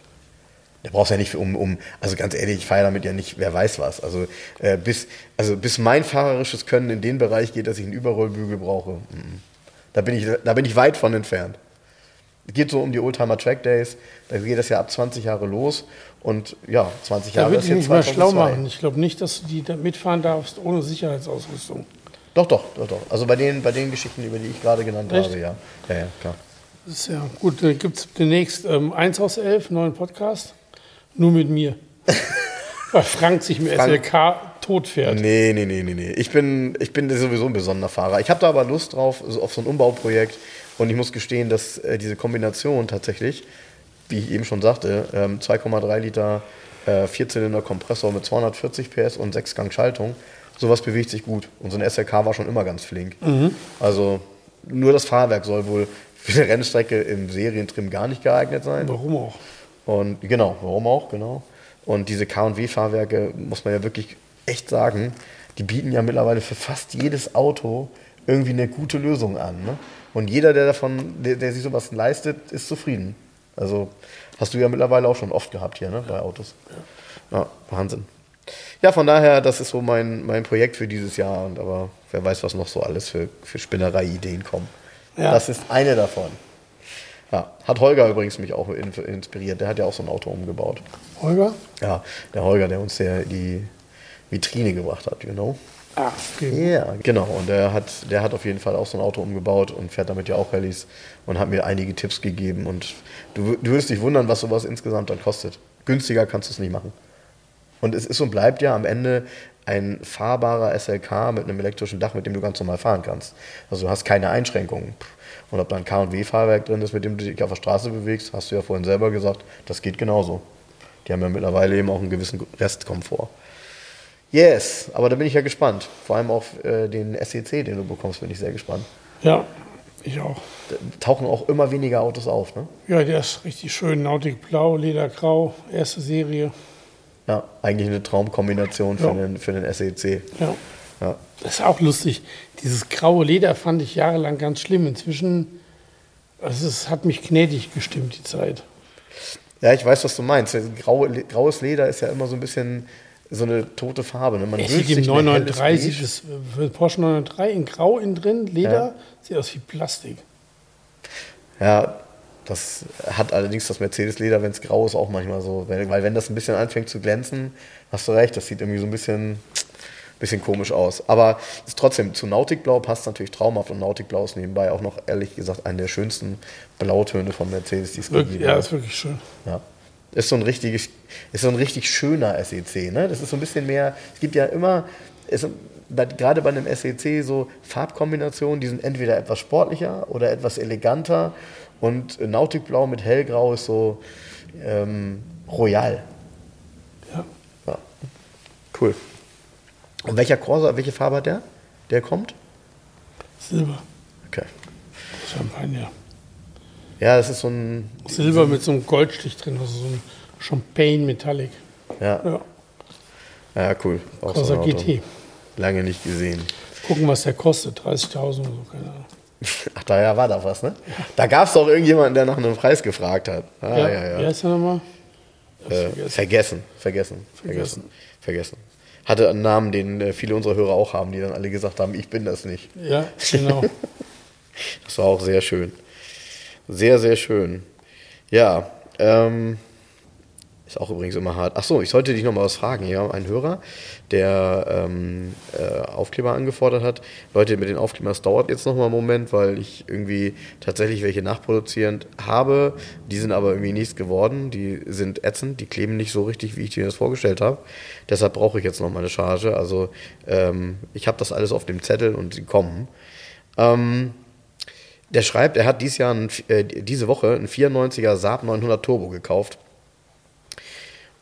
Da brauchst du ja nicht um, um, also ganz ehrlich, ich feiere damit ja nicht, wer weiß was. Also, äh, bis, also bis mein fahrerisches Können in den Bereich geht, dass ich einen Überrollbügel brauche, mm, da bin ich, da bin ich weit von entfernt. Es geht so um die Oldtimer Track Days, da geht das ja ab 20 Jahre los und ja, 20 Da Jahre will ist jetzt nicht mal 2002. schlau machen. Ich glaube nicht, dass du die da mitfahren darfst ohne Sicherheitsausrüstung. Doch, doch, doch, doch. Also bei den, bei den Geschichten, über die ich gerade genannt Echt? habe, ja. Ja, ja, klar. Das ist ja gut. Dann gibt es demnächst ähm, 1 aus 11, neuen Podcast. Nur mit mir. Weil Frank sich mit Frank- SLK totfährt. Nee, nee, nee, nee, nee. Ich bin, ich bin sowieso ein besonderer Fahrer. Ich habe da aber Lust drauf, so auf so ein Umbauprojekt. Und ich muss gestehen, dass äh, diese Kombination tatsächlich, wie ich eben schon sagte, ähm, 2,3 Liter äh, Vierzylinder Kompressor mit 240 PS und 6-Gang Schaltung, sowas bewegt sich gut. Und so ein SLK war schon immer ganz flink. Also nur das Fahrwerk soll wohl für eine Rennstrecke im Serientrim gar nicht geeignet sein. Warum auch? Und genau, warum auch, genau. Und diese KW-Fahrwerke, muss man ja wirklich echt sagen, die bieten ja mittlerweile für fast jedes Auto irgendwie eine gute Lösung an. Ne? Und jeder, der davon, der, der sich sowas leistet, ist zufrieden. Also hast du ja mittlerweile auch schon oft gehabt hier, ne, bei Autos. Ja, Wahnsinn. Ja, von daher, das ist so mein, mein Projekt für dieses Jahr. Und aber wer weiß, was noch so alles für, für Spinnerei-Ideen kommen. Ja. Das ist eine davon. Ja, hat Holger übrigens mich auch in- inspiriert. Der hat ja auch so ein Auto umgebaut. Holger? Ja, der Holger, der uns ja die Vitrine gebracht hat, you know. Ah, okay. Ja, genau. Und der hat, der hat auf jeden Fall auch so ein Auto umgebaut und fährt damit ja auch Rallyes und hat mir einige Tipps gegeben. Und du, du würdest dich wundern, was sowas insgesamt dann kostet. Günstiger kannst du es nicht machen. Und es ist und bleibt ja am Ende ein fahrbarer SLK mit einem elektrischen Dach, mit dem du ganz normal fahren kannst. Also du hast keine Einschränkungen. Und ob da ein K&W-Fahrwerk drin ist, mit dem du dich auf der Straße bewegst, hast du ja vorhin selber gesagt, das geht genauso. Die haben ja mittlerweile eben auch einen gewissen Restkomfort. Yes, aber da bin ich ja gespannt. Vor allem auf äh, den SEC, den du bekommst, bin ich sehr gespannt. Ja, ich auch. Da tauchen auch immer weniger Autos auf, ne? Ja, der ist richtig schön. Nautic Blau, Leder Grau, erste Serie. Ja, eigentlich eine Traumkombination für, Ja. den, für den SEC. Ja. Ja. Das ist auch lustig. Dieses graue Leder fand ich jahrelang ganz schlimm. Inzwischen, also es hat mich gnädig gestimmt, die Zeit. ja, ich weiß, was du meinst. Graue, graues Leder ist ja immer so ein bisschen so eine tote Farbe. Ne? Man Es wünscht sieht sich ein helles 993, Beige. das für Porsche 993 in Grau innen drin, Leder, Ja. sieht aus wie Plastik. Ja, das hat allerdings das Mercedes-Leder, wenn es grau ist, auch manchmal so. Weil, weil wenn das ein bisschen anfängt zu glänzen, hast du recht, das sieht irgendwie so ein bisschen, bisschen komisch aus. Aber ist trotzdem, zu Nautikblau passt natürlich traumhaft und Nautikblau ist nebenbei auch noch, ehrlich gesagt, einer der schönsten Blautöne von Mercedes, die es gegeben ja, ist wirklich schön. Ja. Ist so ein richtiges, ist so ein richtig schöner SEC, ne? Das ist so ein bisschen mehr, es gibt ja immer, bei, gerade bei einem SEC so Farbkombinationen, die sind entweder etwas sportlicher oder etwas eleganter und Nautikblau mit hellgrau ist so ähm, royal. Ja. Ja. Cool. Und welcher Corsa, welche Farbe hat der? Der kommt? Silber, Okay. Champagner. Ja, das ist so ein, Silber mit so einem Goldstich drin, also so ein Champagne Metallic. ja, Ja, ja cool. Auch so Corsa Auto. GT. Lange nicht gesehen. Gucken, was der kostet. 30.000 oder so, keine Ahnung. Ach, daher war da was, ne? Da gab es doch irgendjemanden, der nach einem Preis gefragt hat. Ah, ja, ja. Wie heißt der nochmal? Äh, vergessen. vergessen, vergessen, vergessen, vergessen. Hatte einen Namen, den äh, viele unserer Hörer auch haben, die dann alle gesagt haben, ich bin das nicht. Ja, genau. Das war auch sehr schön. Sehr, sehr schön. Ja, ähm, ist auch übrigens immer hart. Ach so, ich sollte dich noch mal was fragen. Ja, ein Hörer, der ähm, äh, Aufkleber angefordert hat. Leute, mit den Aufklebern, dauert jetzt noch mal einen Moment, weil ich irgendwie tatsächlich welche nachproduzierend habe. Die sind aber irgendwie nichts geworden. Die sind ätzend, die kleben nicht so richtig, wie ich dir das vorgestellt habe. Deshalb brauche ich jetzt noch mal eine Charge. Also ähm, ich habe das alles auf dem Zettel und sie kommen. Ähm, der schreibt, er hat dieses Jahr ein, äh, diese Woche einen 94er Saab 900 Turbo gekauft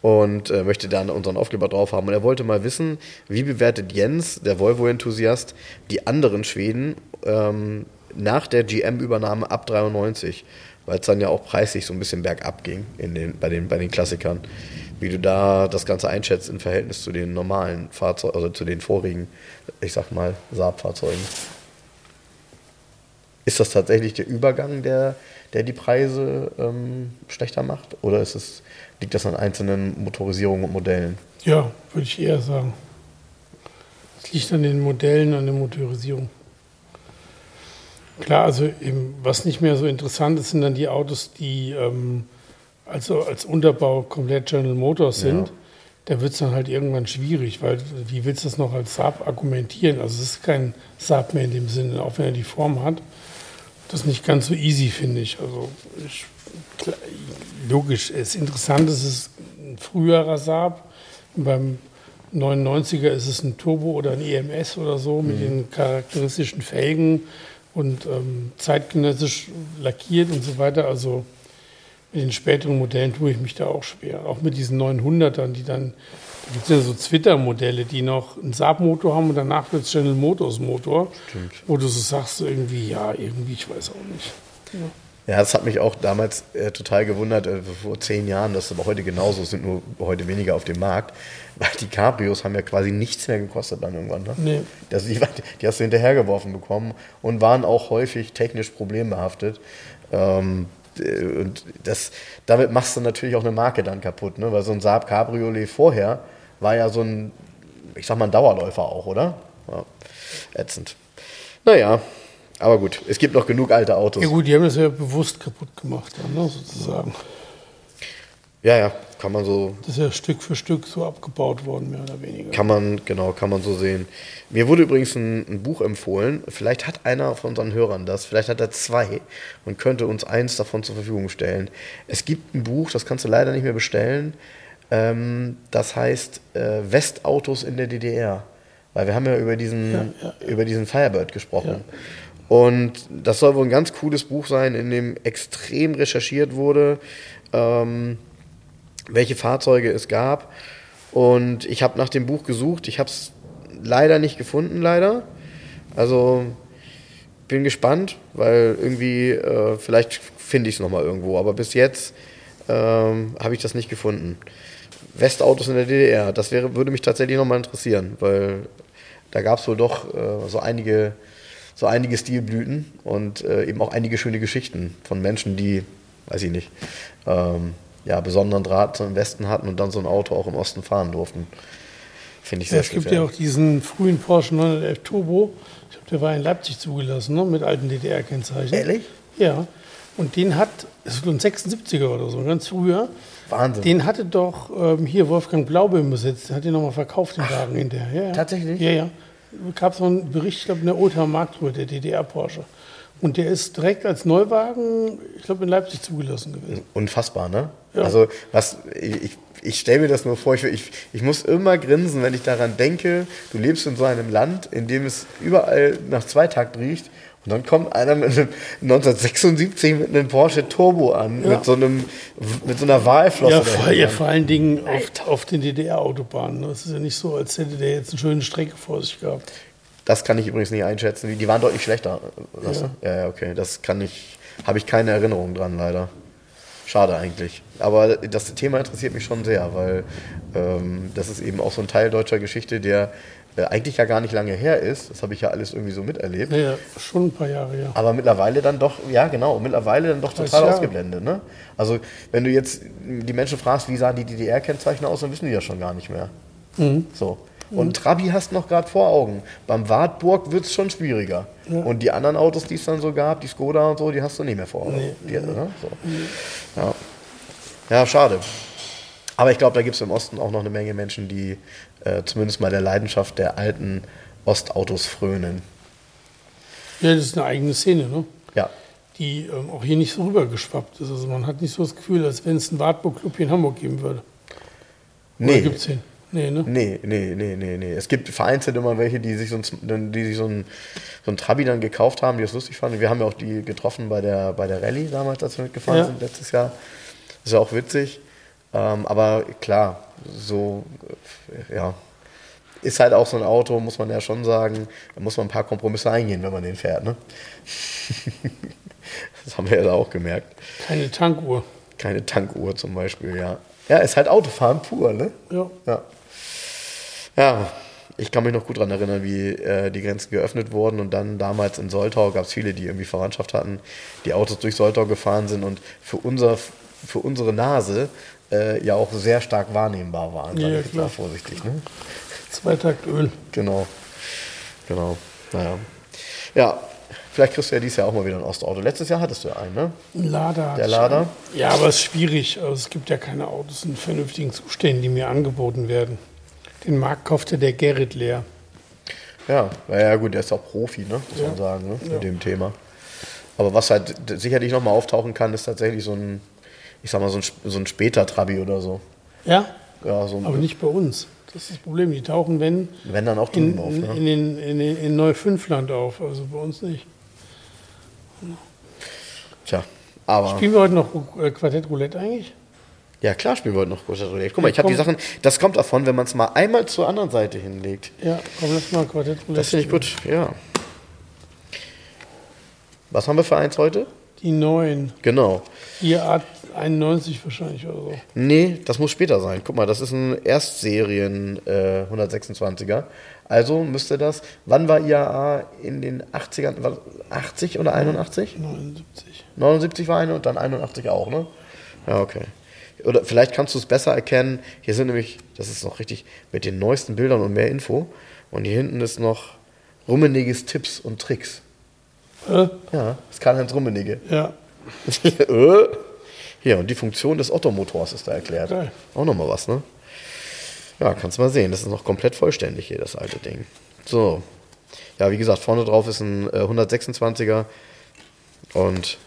und äh, möchte dann unseren Aufkleber drauf haben. Und er wollte mal wissen, wie bewertet Jens, der Volvo-Enthusiast, die anderen Schweden ähm, nach der GM-Übernahme ab 93, weil es dann ja auch preislich so ein bisschen bergab ging in den, bei, den, bei den Klassikern. Wie du da das Ganze einschätzt im Verhältnis zu den normalen Fahrzeugen, also zu den vorigen, ich sag mal, Saab-Fahrzeugen. Ist das tatsächlich der Übergang, der, der die Preise ähm, schlechter macht? Oder ist es, liegt das an einzelnen Motorisierungen und Modellen? Ja, würde ich eher sagen. Es liegt an den Modellen, an der Motorisierung. Klar, also eben, was nicht mehr so interessant ist, sind dann die Autos, die ähm, also als Unterbau komplett General Motors sind. Ja. Da wird es dann halt irgendwann schwierig, weil wie willst du das noch als Saab argumentieren? Also es ist kein Saab mehr in dem Sinne, auch wenn er die Form hat. Das ist nicht ganz so easy, finde ich. Also ich, klar, logisch, es ist interessant, es ist ein früherer Saab. Beim 99er ist es ein Turbo oder ein EMS oder so mit den charakteristischen Felgen und ähm, zeitgenössisch lackiert und so weiter. Also mit den späteren Modellen tue ich mich da auch schwer. Auch mit diesen 900ern, die dann, da gibt es ja so Twitter-Modelle, die noch einen Saab-Motor haben und danach wird es General Motors Motor, Stimmt. wo du so sagst, irgendwie, ja, irgendwie, ich weiß auch nicht. Ja, das hat mich auch damals äh, total gewundert, äh, vor zehn Jahren, das ist aber heute genauso, sind nur heute weniger auf dem Markt, weil die Cabrios haben ja quasi nichts mehr gekostet dann irgendwann. Ne? Nee. Das, die, die hast du hinterhergeworfen bekommen und waren auch häufig technisch problembehaftet. Ähm, äh, und das, damit machst du natürlich auch eine Marke dann kaputt, ne? weil so ein Saab Cabriolet vorher war ja so ein, ich sag mal, ein Dauerläufer auch, oder? Ja, ätzend. Naja, aber gut, es gibt noch genug alte Autos. Ja gut, die haben das ja bewusst kaputt gemacht, ne, sozusagen. Ja, ja, kann man so, Das ist ja Stück für Stück so abgebaut worden, mehr oder weniger. kann man, genau, kann man so sehen. Mir wurde übrigens ein, ein Buch empfohlen. Vielleicht hat einer von unseren Hörern das, vielleicht hat er zwei und könnte uns eins davon zur Verfügung stellen. Es gibt ein Buch, das kannst du leider nicht mehr bestellen. Ähm, das heißt äh, Westautos in der DDR. Weil wir haben ja über diesen, Ja, ja, über diesen Firebird gesprochen. Und das soll wohl ein ganz cooles Buch sein, in dem extrem recherchiert wurde. Ähm, welche Fahrzeuge es gab. Und ich habe nach dem Buch gesucht. Ich habe es leider nicht gefunden, leider. Also bin gespannt, weil irgendwie, äh, vielleicht finde ich es nochmal irgendwo. Aber bis jetzt ähm, habe ich das nicht gefunden. Westautos in der DDR, das wäre, würde mich tatsächlich nochmal interessieren, weil da gab es wohl doch äh, so einige so einige Stilblüten und äh, eben auch einige schöne Geschichten von Menschen, die, weiß ich nicht, ähm, ja, besonderen Draht zum Westen hatten und dann so ein Auto auch im Osten fahren durften. Finde ich Ja, sehr es gibt ja auch diesen frühen Porsche 911 Turbo. Ich glaube, der war in Leipzig zugelassen, ne? mit alten DDR-Kennzeichen. Ehrlich? Ja. Und den hat, das ist ein 76er oder so, ganz früher. Wahnsinn. Den hatte doch ähm, hier Wolfgang Blaube im Besitz. Hat den nochmal verkauft, den Wagen hinterher. Ja, ja. tatsächlich? Ja, ja. Gab so einen Bericht, ich glaube, in der Oldtimer Marktruhe, der DDR-Porsche. Und der ist direkt als Neuwagen, ich glaube, in Leipzig zugelassen gewesen. Unfassbar, ne? Ja. Also, was, ich, ich stelle mir das nur vor, ich, ich, ich muss immer grinsen, wenn ich daran denke, du lebst in so einem Land, in dem es überall nach Zweitakt riecht. Und dann kommt einer mit einem 1976 mit einem Porsche Turbo an, Ja. mit, so einem, mit so einer Walflosse. Ja, vor, ja, vor allen Dingen auf, auf den DDR-Autobahnen. ne? Es ist ja nicht so, als hätte der jetzt eine schöne Strecke vor sich gehabt. Das kann ich übrigens nicht einschätzen. Die waren deutlich schlechter. Ja, ja, okay. Das kann ich, habe ich keine Erinnerung dran, leider. Schade eigentlich. Aber das Thema interessiert mich schon sehr, weil ähm, das ist eben auch so ein Teil deutscher Geschichte, der äh, eigentlich ja gar nicht lange her ist. Das habe ich ja alles irgendwie so miterlebt. Ja, ja, schon ein paar Jahre, ja. Aber mittlerweile dann doch, ja genau, mittlerweile dann doch 30 total Jahre. ausgeblendet. Ne? Also wenn du jetzt die Menschen fragst, wie sahen die DDR-Kennzeichen aus, dann wissen die ja schon gar nicht mehr. Mhm. So. Und Trabi hast noch gerade vor Augen. Beim Wartburg wird es schon schwieriger. Und die anderen Autos, die es dann so gab, die Skoda und so, die hast du nicht mehr vor Augen. Nee. Die, ne? so. ja. ja, schade. Aber ich glaube, da gibt es im Osten auch noch eine Menge Menschen, die äh, zumindest mal der Leidenschaft der alten Ostautos frönen. Ja, das ist eine eigene Szene, ne? Ja, die ähm, auch hier nicht so rübergeschwappt ist. Also man hat nicht so das Gefühl, als wenn es einen Wartburg-Club hier in Hamburg geben würde. Oder nee. gibt es den? Nee, ne? Nee, nee, nee, nee, nee. Es gibt vereinzelt immer welche, die sich so ein, die sich so ein, so ein Trabi dann gekauft haben, die das lustig fanden. Wir haben ja auch die getroffen bei der, bei der Rallye damals, als wir mitgefahren Ja. sind letztes Jahr. Das ist ja auch witzig. Ähm, aber klar, so, äh, ja. Ist halt auch so ein Auto, muss man ja schon sagen, da muss man ein paar Kompromisse eingehen, wenn man den fährt, ne? das haben wir ja auch gemerkt. Keine Tankuhr. Keine Tankuhr zum Beispiel, ja. Ja, ist halt Autofahren pur, ne? Ja. Ja. Ja, ich kann mich noch gut daran erinnern, wie äh, die Grenzen geöffnet wurden und dann damals in Soltau gab es viele, die irgendwie Verwandtschaft hatten, die Autos durch Soltau gefahren sind und für, unser, für unsere Nase äh, ja auch sehr stark wahrnehmbar waren, Ja, ich jetzt mal vorsichtig. Ne? Zweitaktöl. Genau. Genau. Naja. Ja, vielleicht kriegst du ja dieses Jahr auch mal wieder ein Ostauto. Letztes Jahr hattest du ja einen, ne? Ein Lader. Der Lader? Ja, aber es ist schwierig. Also es gibt ja keine Autos in vernünftigen Zuständen, die mir angeboten werden. Den Markt kaufte der Gerrit leer. Ja, na ja gut, der ist auch Profi, ne? muss man sagen, ne? mit dem Thema. Aber was halt sicherlich nochmal auftauchen kann, ist tatsächlich so ein, ich sag mal, so ein, so ein später Trabi oder so. Ja, Ja, so aber nicht bei uns. Das ist das Problem. Die tauchen, wenn, wenn dann auch in, drüben auf. in, Ne? in, in, den, in Neufünfland auf. Also bei uns nicht. Tja, aber. Spielen wir heute noch äh, Quartett Roulette eigentlich? Ja, klar spielen wir heute noch Großer Roulette. Guck mal, ich habe die. Sachen, das kommt davon, wenn man es mal einmal zur anderen Seite hinlegt. Ja, komm, lass mal Quartett Roulette. Das finde ich gut, ja. Was haben wir für eins heute? Die neuen. Genau. Ihr Art 91 wahrscheinlich oder so. Nee, das muss später sein. Guck mal, das ist ein Erstserien äh, 126er. Also müsste das, wann war IAA in den 80ern? War 80 oder 81? 79. 79 war eine und dann 81 auch, ne? Ja, okay. Oder vielleicht kannst du es besser erkennen. Hier sind nämlich, das ist noch richtig, mit den neuesten Bildern und mehr Info. Und hier hinten ist noch Rummeniges Tipps und Tricks. Äh, Ja, das ist Karl-Heinz Rummenigge. ja, Äh. Hier, und die Funktion des Ottomotors ist da erklärt. Geil. Auch nochmal was, ne? Ja, kannst mal sehen. Das ist noch komplett vollständig hier, das alte Ding. So. Ja, wie gesagt, vorne drauf ist ein äh, 126er. Und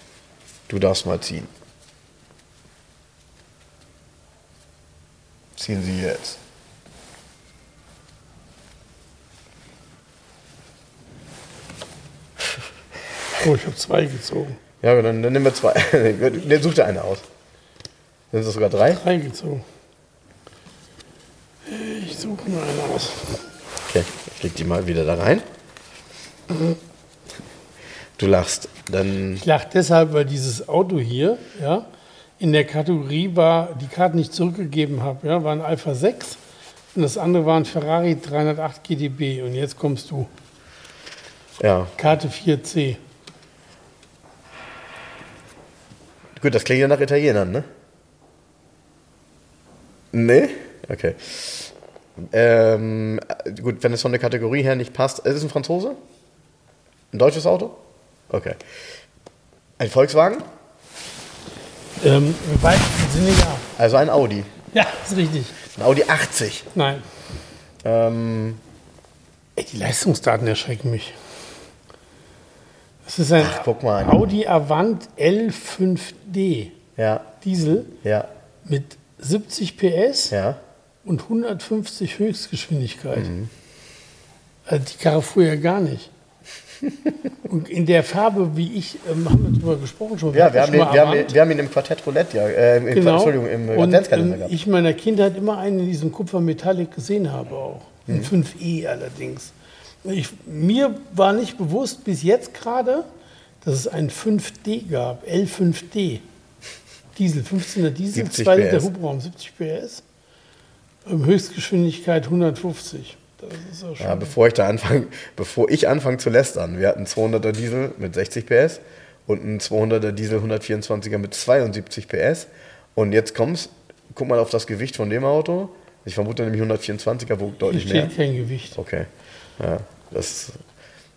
du darfst mal ziehen. Ziehen Sie jetzt. oh, ich habe zwei gezogen. Ja, aber dann, dann nehmen wir zwei. Dann such dir eine aus. Sind es sogar drei? Drei gezogen. Ich suche mir eine aus. Okay, ich leg die mal wieder da rein. Du lachst. Dann. Ich lache deshalb, weil dieses Auto hier, ja, in der Kategorie war, die Karte nicht zurückgegeben habe, ja, war ein Alpha 6 und das andere war ein Ferrari 308 GDB und jetzt kommst du. Ja. Karte 4C. Gut, das klingt ja nach Italienern, ne? Nee? Okay. Ähm, gut, wenn es von der Kategorie her nicht passt. Ist es ein Franzose? Ein deutsches Auto? Okay. Ein Volkswagen? Ähm, Im weitesten Sinne ja. Also ein Audi. Ja, ist richtig. Ein Audi 80. Nein. Ähm, Ey, die Leistungsdaten erschrecken mich. Das ist ein Ach, guck mal. Audi Avant L5D ja, Diesel ja, mit 70 PS ja. und 150 Höchstgeschwindigkeit. Also die Karre fuhr ja gar nicht. und in der Farbe, wie ich, ähm, haben wir drüber gesprochen schon. Ja, wir haben, den, wir, haben, wir haben ihn im Quartett Roulette, ja, äh, im, Genau. Entschuldigung, im und Adventskalender ähm, gehabt. ich meiner Kindheit immer einen in diesem Kupfer-Metallic gesehen habe auch. Mhm. Ein 5E allerdings. Ich, mir war nicht bewusst bis jetzt gerade, dass es ein 5D gab, L5D. Diesel, 15er Diesel, 70 2 Liter. Hubraum, 70 PS. Ähm, Höchstgeschwindigkeit 150. Das ist ja schon. Ja, bevor ich da anfange, bevor ich anfange zu lästern, wir hatten 200er Diesel mit 60 PS und einen 200er Diesel 124er mit 72 PS. Und jetzt kommst, guck mal auf das Gewicht von dem Auto. Ich vermute nämlich 124er wog Hier deutlich mehr. steht kein Gewicht. Okay. Ja, das,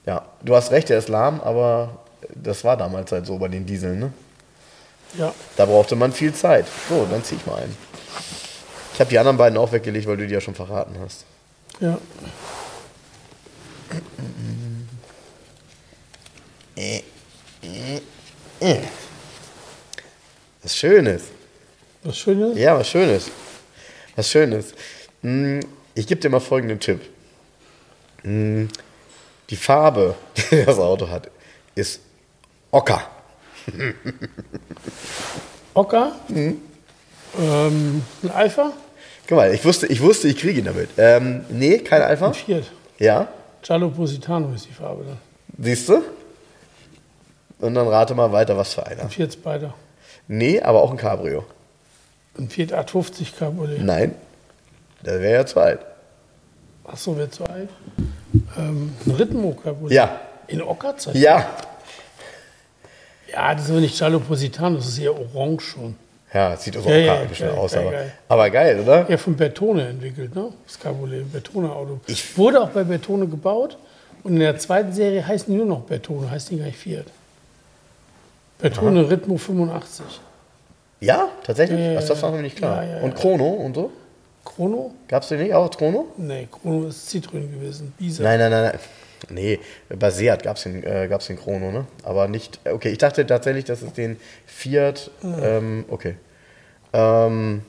ja, du hast recht, der ist lahm, aber das war damals halt so bei den Dieseln. Ne? Ja, Da brauchte man viel Zeit. So, dann zieh ich mal einen. Ich habe die anderen beiden auch weggelegt, weil du die ja schon verraten hast. ja. Was Schönes. Was Schönes? Ja, was Schönes. Was Schönes. Hm, Ich gebe dir mal folgenden Tipp. Hm, Die Farbe, die das Auto hat, ist Ocker. Ocker? Mhm. Ähm, ein Alpha? Guck mal, ich wusste, ich wusste, ich kriege ihn damit. Ähm, nee, kein Alpha. Ein Fiat. Ja, Giallo Positano ist die Farbe dann. siehst du? Und dann rate mal weiter, was für einer. Ein Fiat Spider. Nee, aber auch ein Cabrio. Ein Fiat 850 Cabriolet. Nein, das wäre ja zweit. Ach so, wer zu alt? Ähm, ein Cabriolet. Ja. In Ockerzeit? Ja. Ja, das ist aber nicht Giallo Positano, das ist eher orange schon. Ja, sieht so Ja, ja, auch bisschen geil, aus, geil, aber, geil. aber geil, oder? Ja, von Bertone entwickelt, ne? Das Cabriolet, Bertone-Auto. Ich- Wurde auch bei Bertone gebaut und in der zweiten Serie heißen die nur noch Bertone, heißt die gar nicht Fiat. Bertone Ritmo 85. Ja, tatsächlich? Ja, das war mir nicht klar. Ja, und. Chrono und so? Chrono? Gab es den nicht auch, Chrono? Nee, Chrono ist Citroën gewesen. Bisa. Nein, nein, nein, nein. Nee, bei Seat gab es den, äh, gab's den Chrono, ne? Aber nicht. Okay, ich dachte tatsächlich, dass es den Fiat. Ähm, okay. Ähm,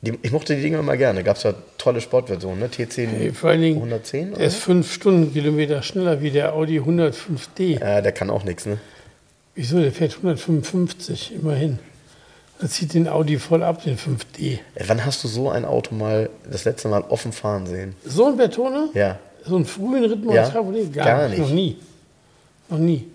die, ich mochte die Dinger immer gerne. Gab es ja tolle Sportversionen, ne? T10 Hey, vor allen Dingen, 110 der oder? ist fünf Stundenkilometer schneller wie der Audi 105D. Ja, der kann auch nichts, ne? Wieso? Der fährt 155, immerhin. Das zieht den Audi voll ab, den 5D. Äh, Wann hast du so ein Auto mal das letzte Mal offen fahren sehen? So ein Bertone? Ja. So einen frühen Rhythmus Ja, Cabriolet? Gar, gar nicht. Noch nie. Noch nie.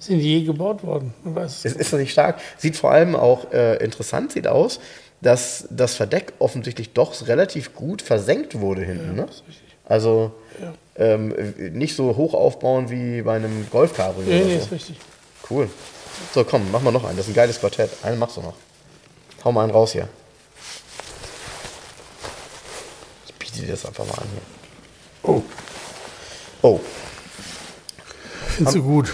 Sind die je gebaut worden? Man weiß es ist doch nicht stark. Sieht vor allem auch äh, interessant sieht aus, dass das Verdeck offensichtlich doch relativ gut versenkt wurde hinten. ne? ist richtig. Also Ja. ähm, nicht so hoch aufbauen wie bei einem Golf Cabrio. Nee, nee, so. ist richtig. Cool. So, komm, mach mal noch einen. Das ist ein geiles Quartett. Einen machst du noch. Hau mal einen raus hier. Ich biete dir das einfach mal an hier. Oh, Oh, findest du gut.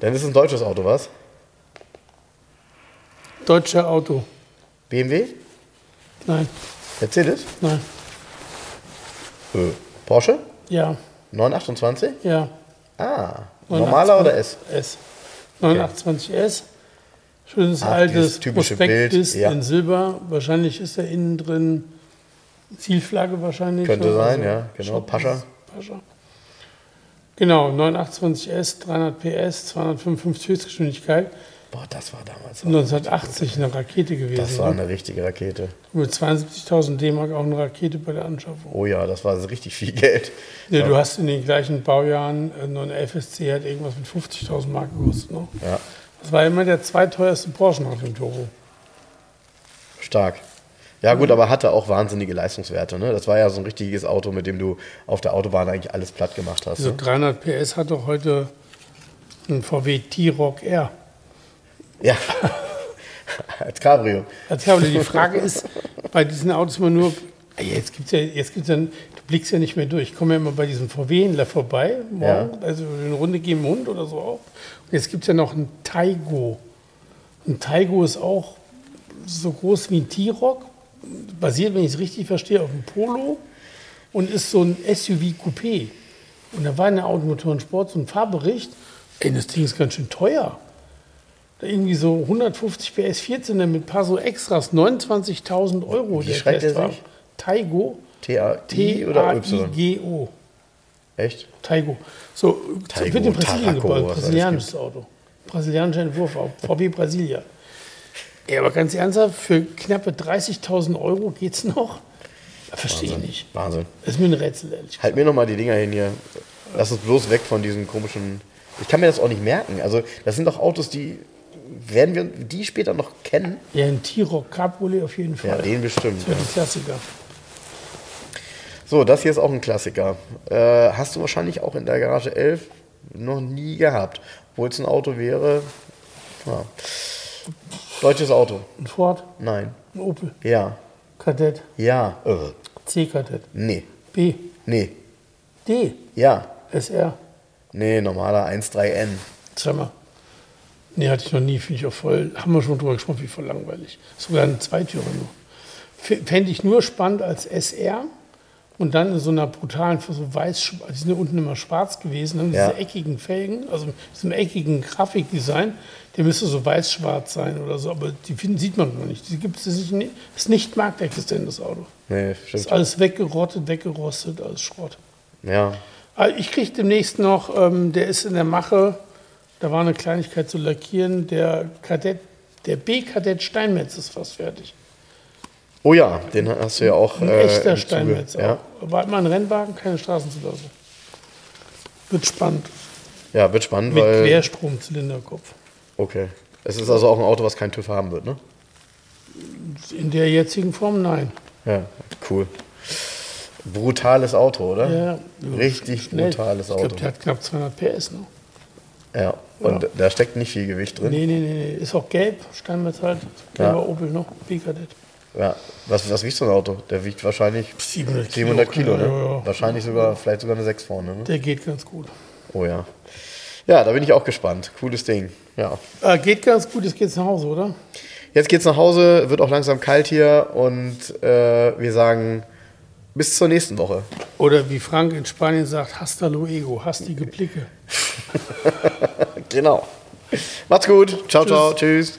dann ist es ein deutsches Auto, was? Deutscher Auto. BMW? Nein, Mercedes? nein. Äh, Porsche? Ja, 928? ja. Ah, normaler oder S? S. 928S. Schönes Ach, altes typische Prospekt Bild, ist ja. in Silber. Wahrscheinlich ist er innen drin Zielflagge wahrscheinlich. Könnte ne? sein, ja, genau, Pascha. Pascha. Genau, 928S, 300 PS, 255 Höchstgeschwindigkeit. Boah, das war damals. 1980 eine Rakete gewesen. Das war ne? eine richtige Rakete. Mit 72.000 D-Mark auch eine Rakete bei der Anschaffung. Oh ja, das war so richtig viel Geld. Ja, Du hast in den gleichen Baujahren äh, nur eine FSC hat irgendwas mit 50.000 Mark gekostet. Ne? Ja, Das war immer der zweiteuerste Porsche nach dem Turbo. stark. Ja gut, aber hatte auch wahnsinnige Leistungswerte. Ne? Das war ja so ein richtiges Auto, mit dem du auf der Autobahn eigentlich alles platt gemacht hast. Also Ne? 300 PS hat doch heute ein VW T-Rock R. Ja, als Cabrio. Als Cabrio. Die Frage ist, bei diesen Autos immer nur, jetzt ja, jetzt gibt's ja, du blickst ja nicht mehr durch. Ich komme ja immer bei diesem VW-Händler vorbei, morgen, also eine Runde gehen im Hund oder so auch. Und jetzt gibt es ja noch ein Taigo. Ein Taigo ist auch so groß wie ein T-Rock, basiert, wenn ich es richtig verstehe, auf einem Polo und ist so ein SUV-Coupé. Und da war in der Automotoren Sport so ein Fahrbericht, ey, das Ding ist ganz schön teuer. Da irgendwie so 150 PS 14 mit ein paar so Extras, 29.000 Euro. Wie der schreibt Testwagen. sich? Taigo, T-A-I oder Y? T-A-I-G-O. Echt? Taigo. So, Taigo, wird in Brasilien Tarraco, gebaut. Brasilianisches Auto. Brasilianischer Entwurf, VW Brasilia. Ja, aber ganz ernsthaft, für knappe 30.000 Euro geht's noch? Verstehe ich nicht. Wahnsinn. Das ist mir ein Rätsel, ehrlich gesagt. Halt mir nochmal die Dinger hin hier. Lass uns bloß weg von diesen komischen. Ich kann mir das auch nicht merken. Also, das sind doch Autos, die. Werden wir die später noch kennen? Ja, ein T-Rock Cabriolet auf jeden Fall. Ja, den bestimmt. Das wird ein Klassiker. So, das hier ist auch ein Klassiker. Äh, hast du wahrscheinlich auch in der Garage 11 noch nie gehabt. Obwohl es ein Auto wäre. Ja. Deutsches Auto. Ein Ford, Nein. ein Opel, Ja. Kadett, Ja. Äh. C-Kadett, Nee. B, Nee. D, Ja. SR. Nee, normaler 1.3N. Sag mal. Nee, hatte ich noch nie, finde ich auch voll. Haben wir schon drüber gesprochen, wie voll langweilig. Sogar eine Zweitürer nur. Fände ich nur spannend als SR und dann in so einer brutalen, so weiß, die sind ja unten immer schwarz gewesen, haben Ja. diese eckigen Felgen, also mit diesem eckigen Grafikdesign, der müsste so weiß-schwarz sein oder so, aber die finden, sieht man noch nicht. Die gibt es nicht, ist nicht marktexistent, das Auto. Nee, Ist stimmt. alles weggerottet, weggerostet, alles Schrott. Ja. Ah, Ich kriege demnächst noch, ähm, der ist in der Mache, da war eine Kleinigkeit zu lackieren, der Kadett, der B-Kadett Steinmetz ist fast fertig. Oh ja, den hast du ja auch. Ein äh, echter Steinmetz. Ja. War immer ein Rennwagen, keine Straßenzulassung. Wird spannend. ja, wird spannend, Mit weil. Querstromzylinderkopf. Okay. Es ist also auch ein Auto, was kein TÜV haben wird, ne? In der jetzigen Form nein. Ja, cool. Brutales Auto, oder? Ja, Richtig schnell. brutales Ich Auto. glaube, der hat knapp 200 PS. Ne? Ja, und da steckt nicht viel Gewicht drin. Nee, nee, nee. Ist auch gelb, Steinmetall. Gelber Ja. Opel noch, P-Kadett. Ja, was, was wiegt so ein Auto? Der wiegt wahrscheinlich 700 700 Kilo, ne? Ja, ja. Wahrscheinlich sogar, vielleicht sogar eine 6 vorne, ne? Der geht ganz gut. Oh ja. Ja, da bin ich auch gespannt. Cooles Ding. Ja. Äh, geht ganz gut, jetzt geht's nach Hause, oder? Jetzt geht's nach Hause, wird auch langsam kalt hier und äh, wir sagen bis zur nächsten Woche. Oder wie Frank in Spanien sagt, hasta luego, hastige Blicke. Genau. Macht's gut. Ciao, ciao. Tschüss.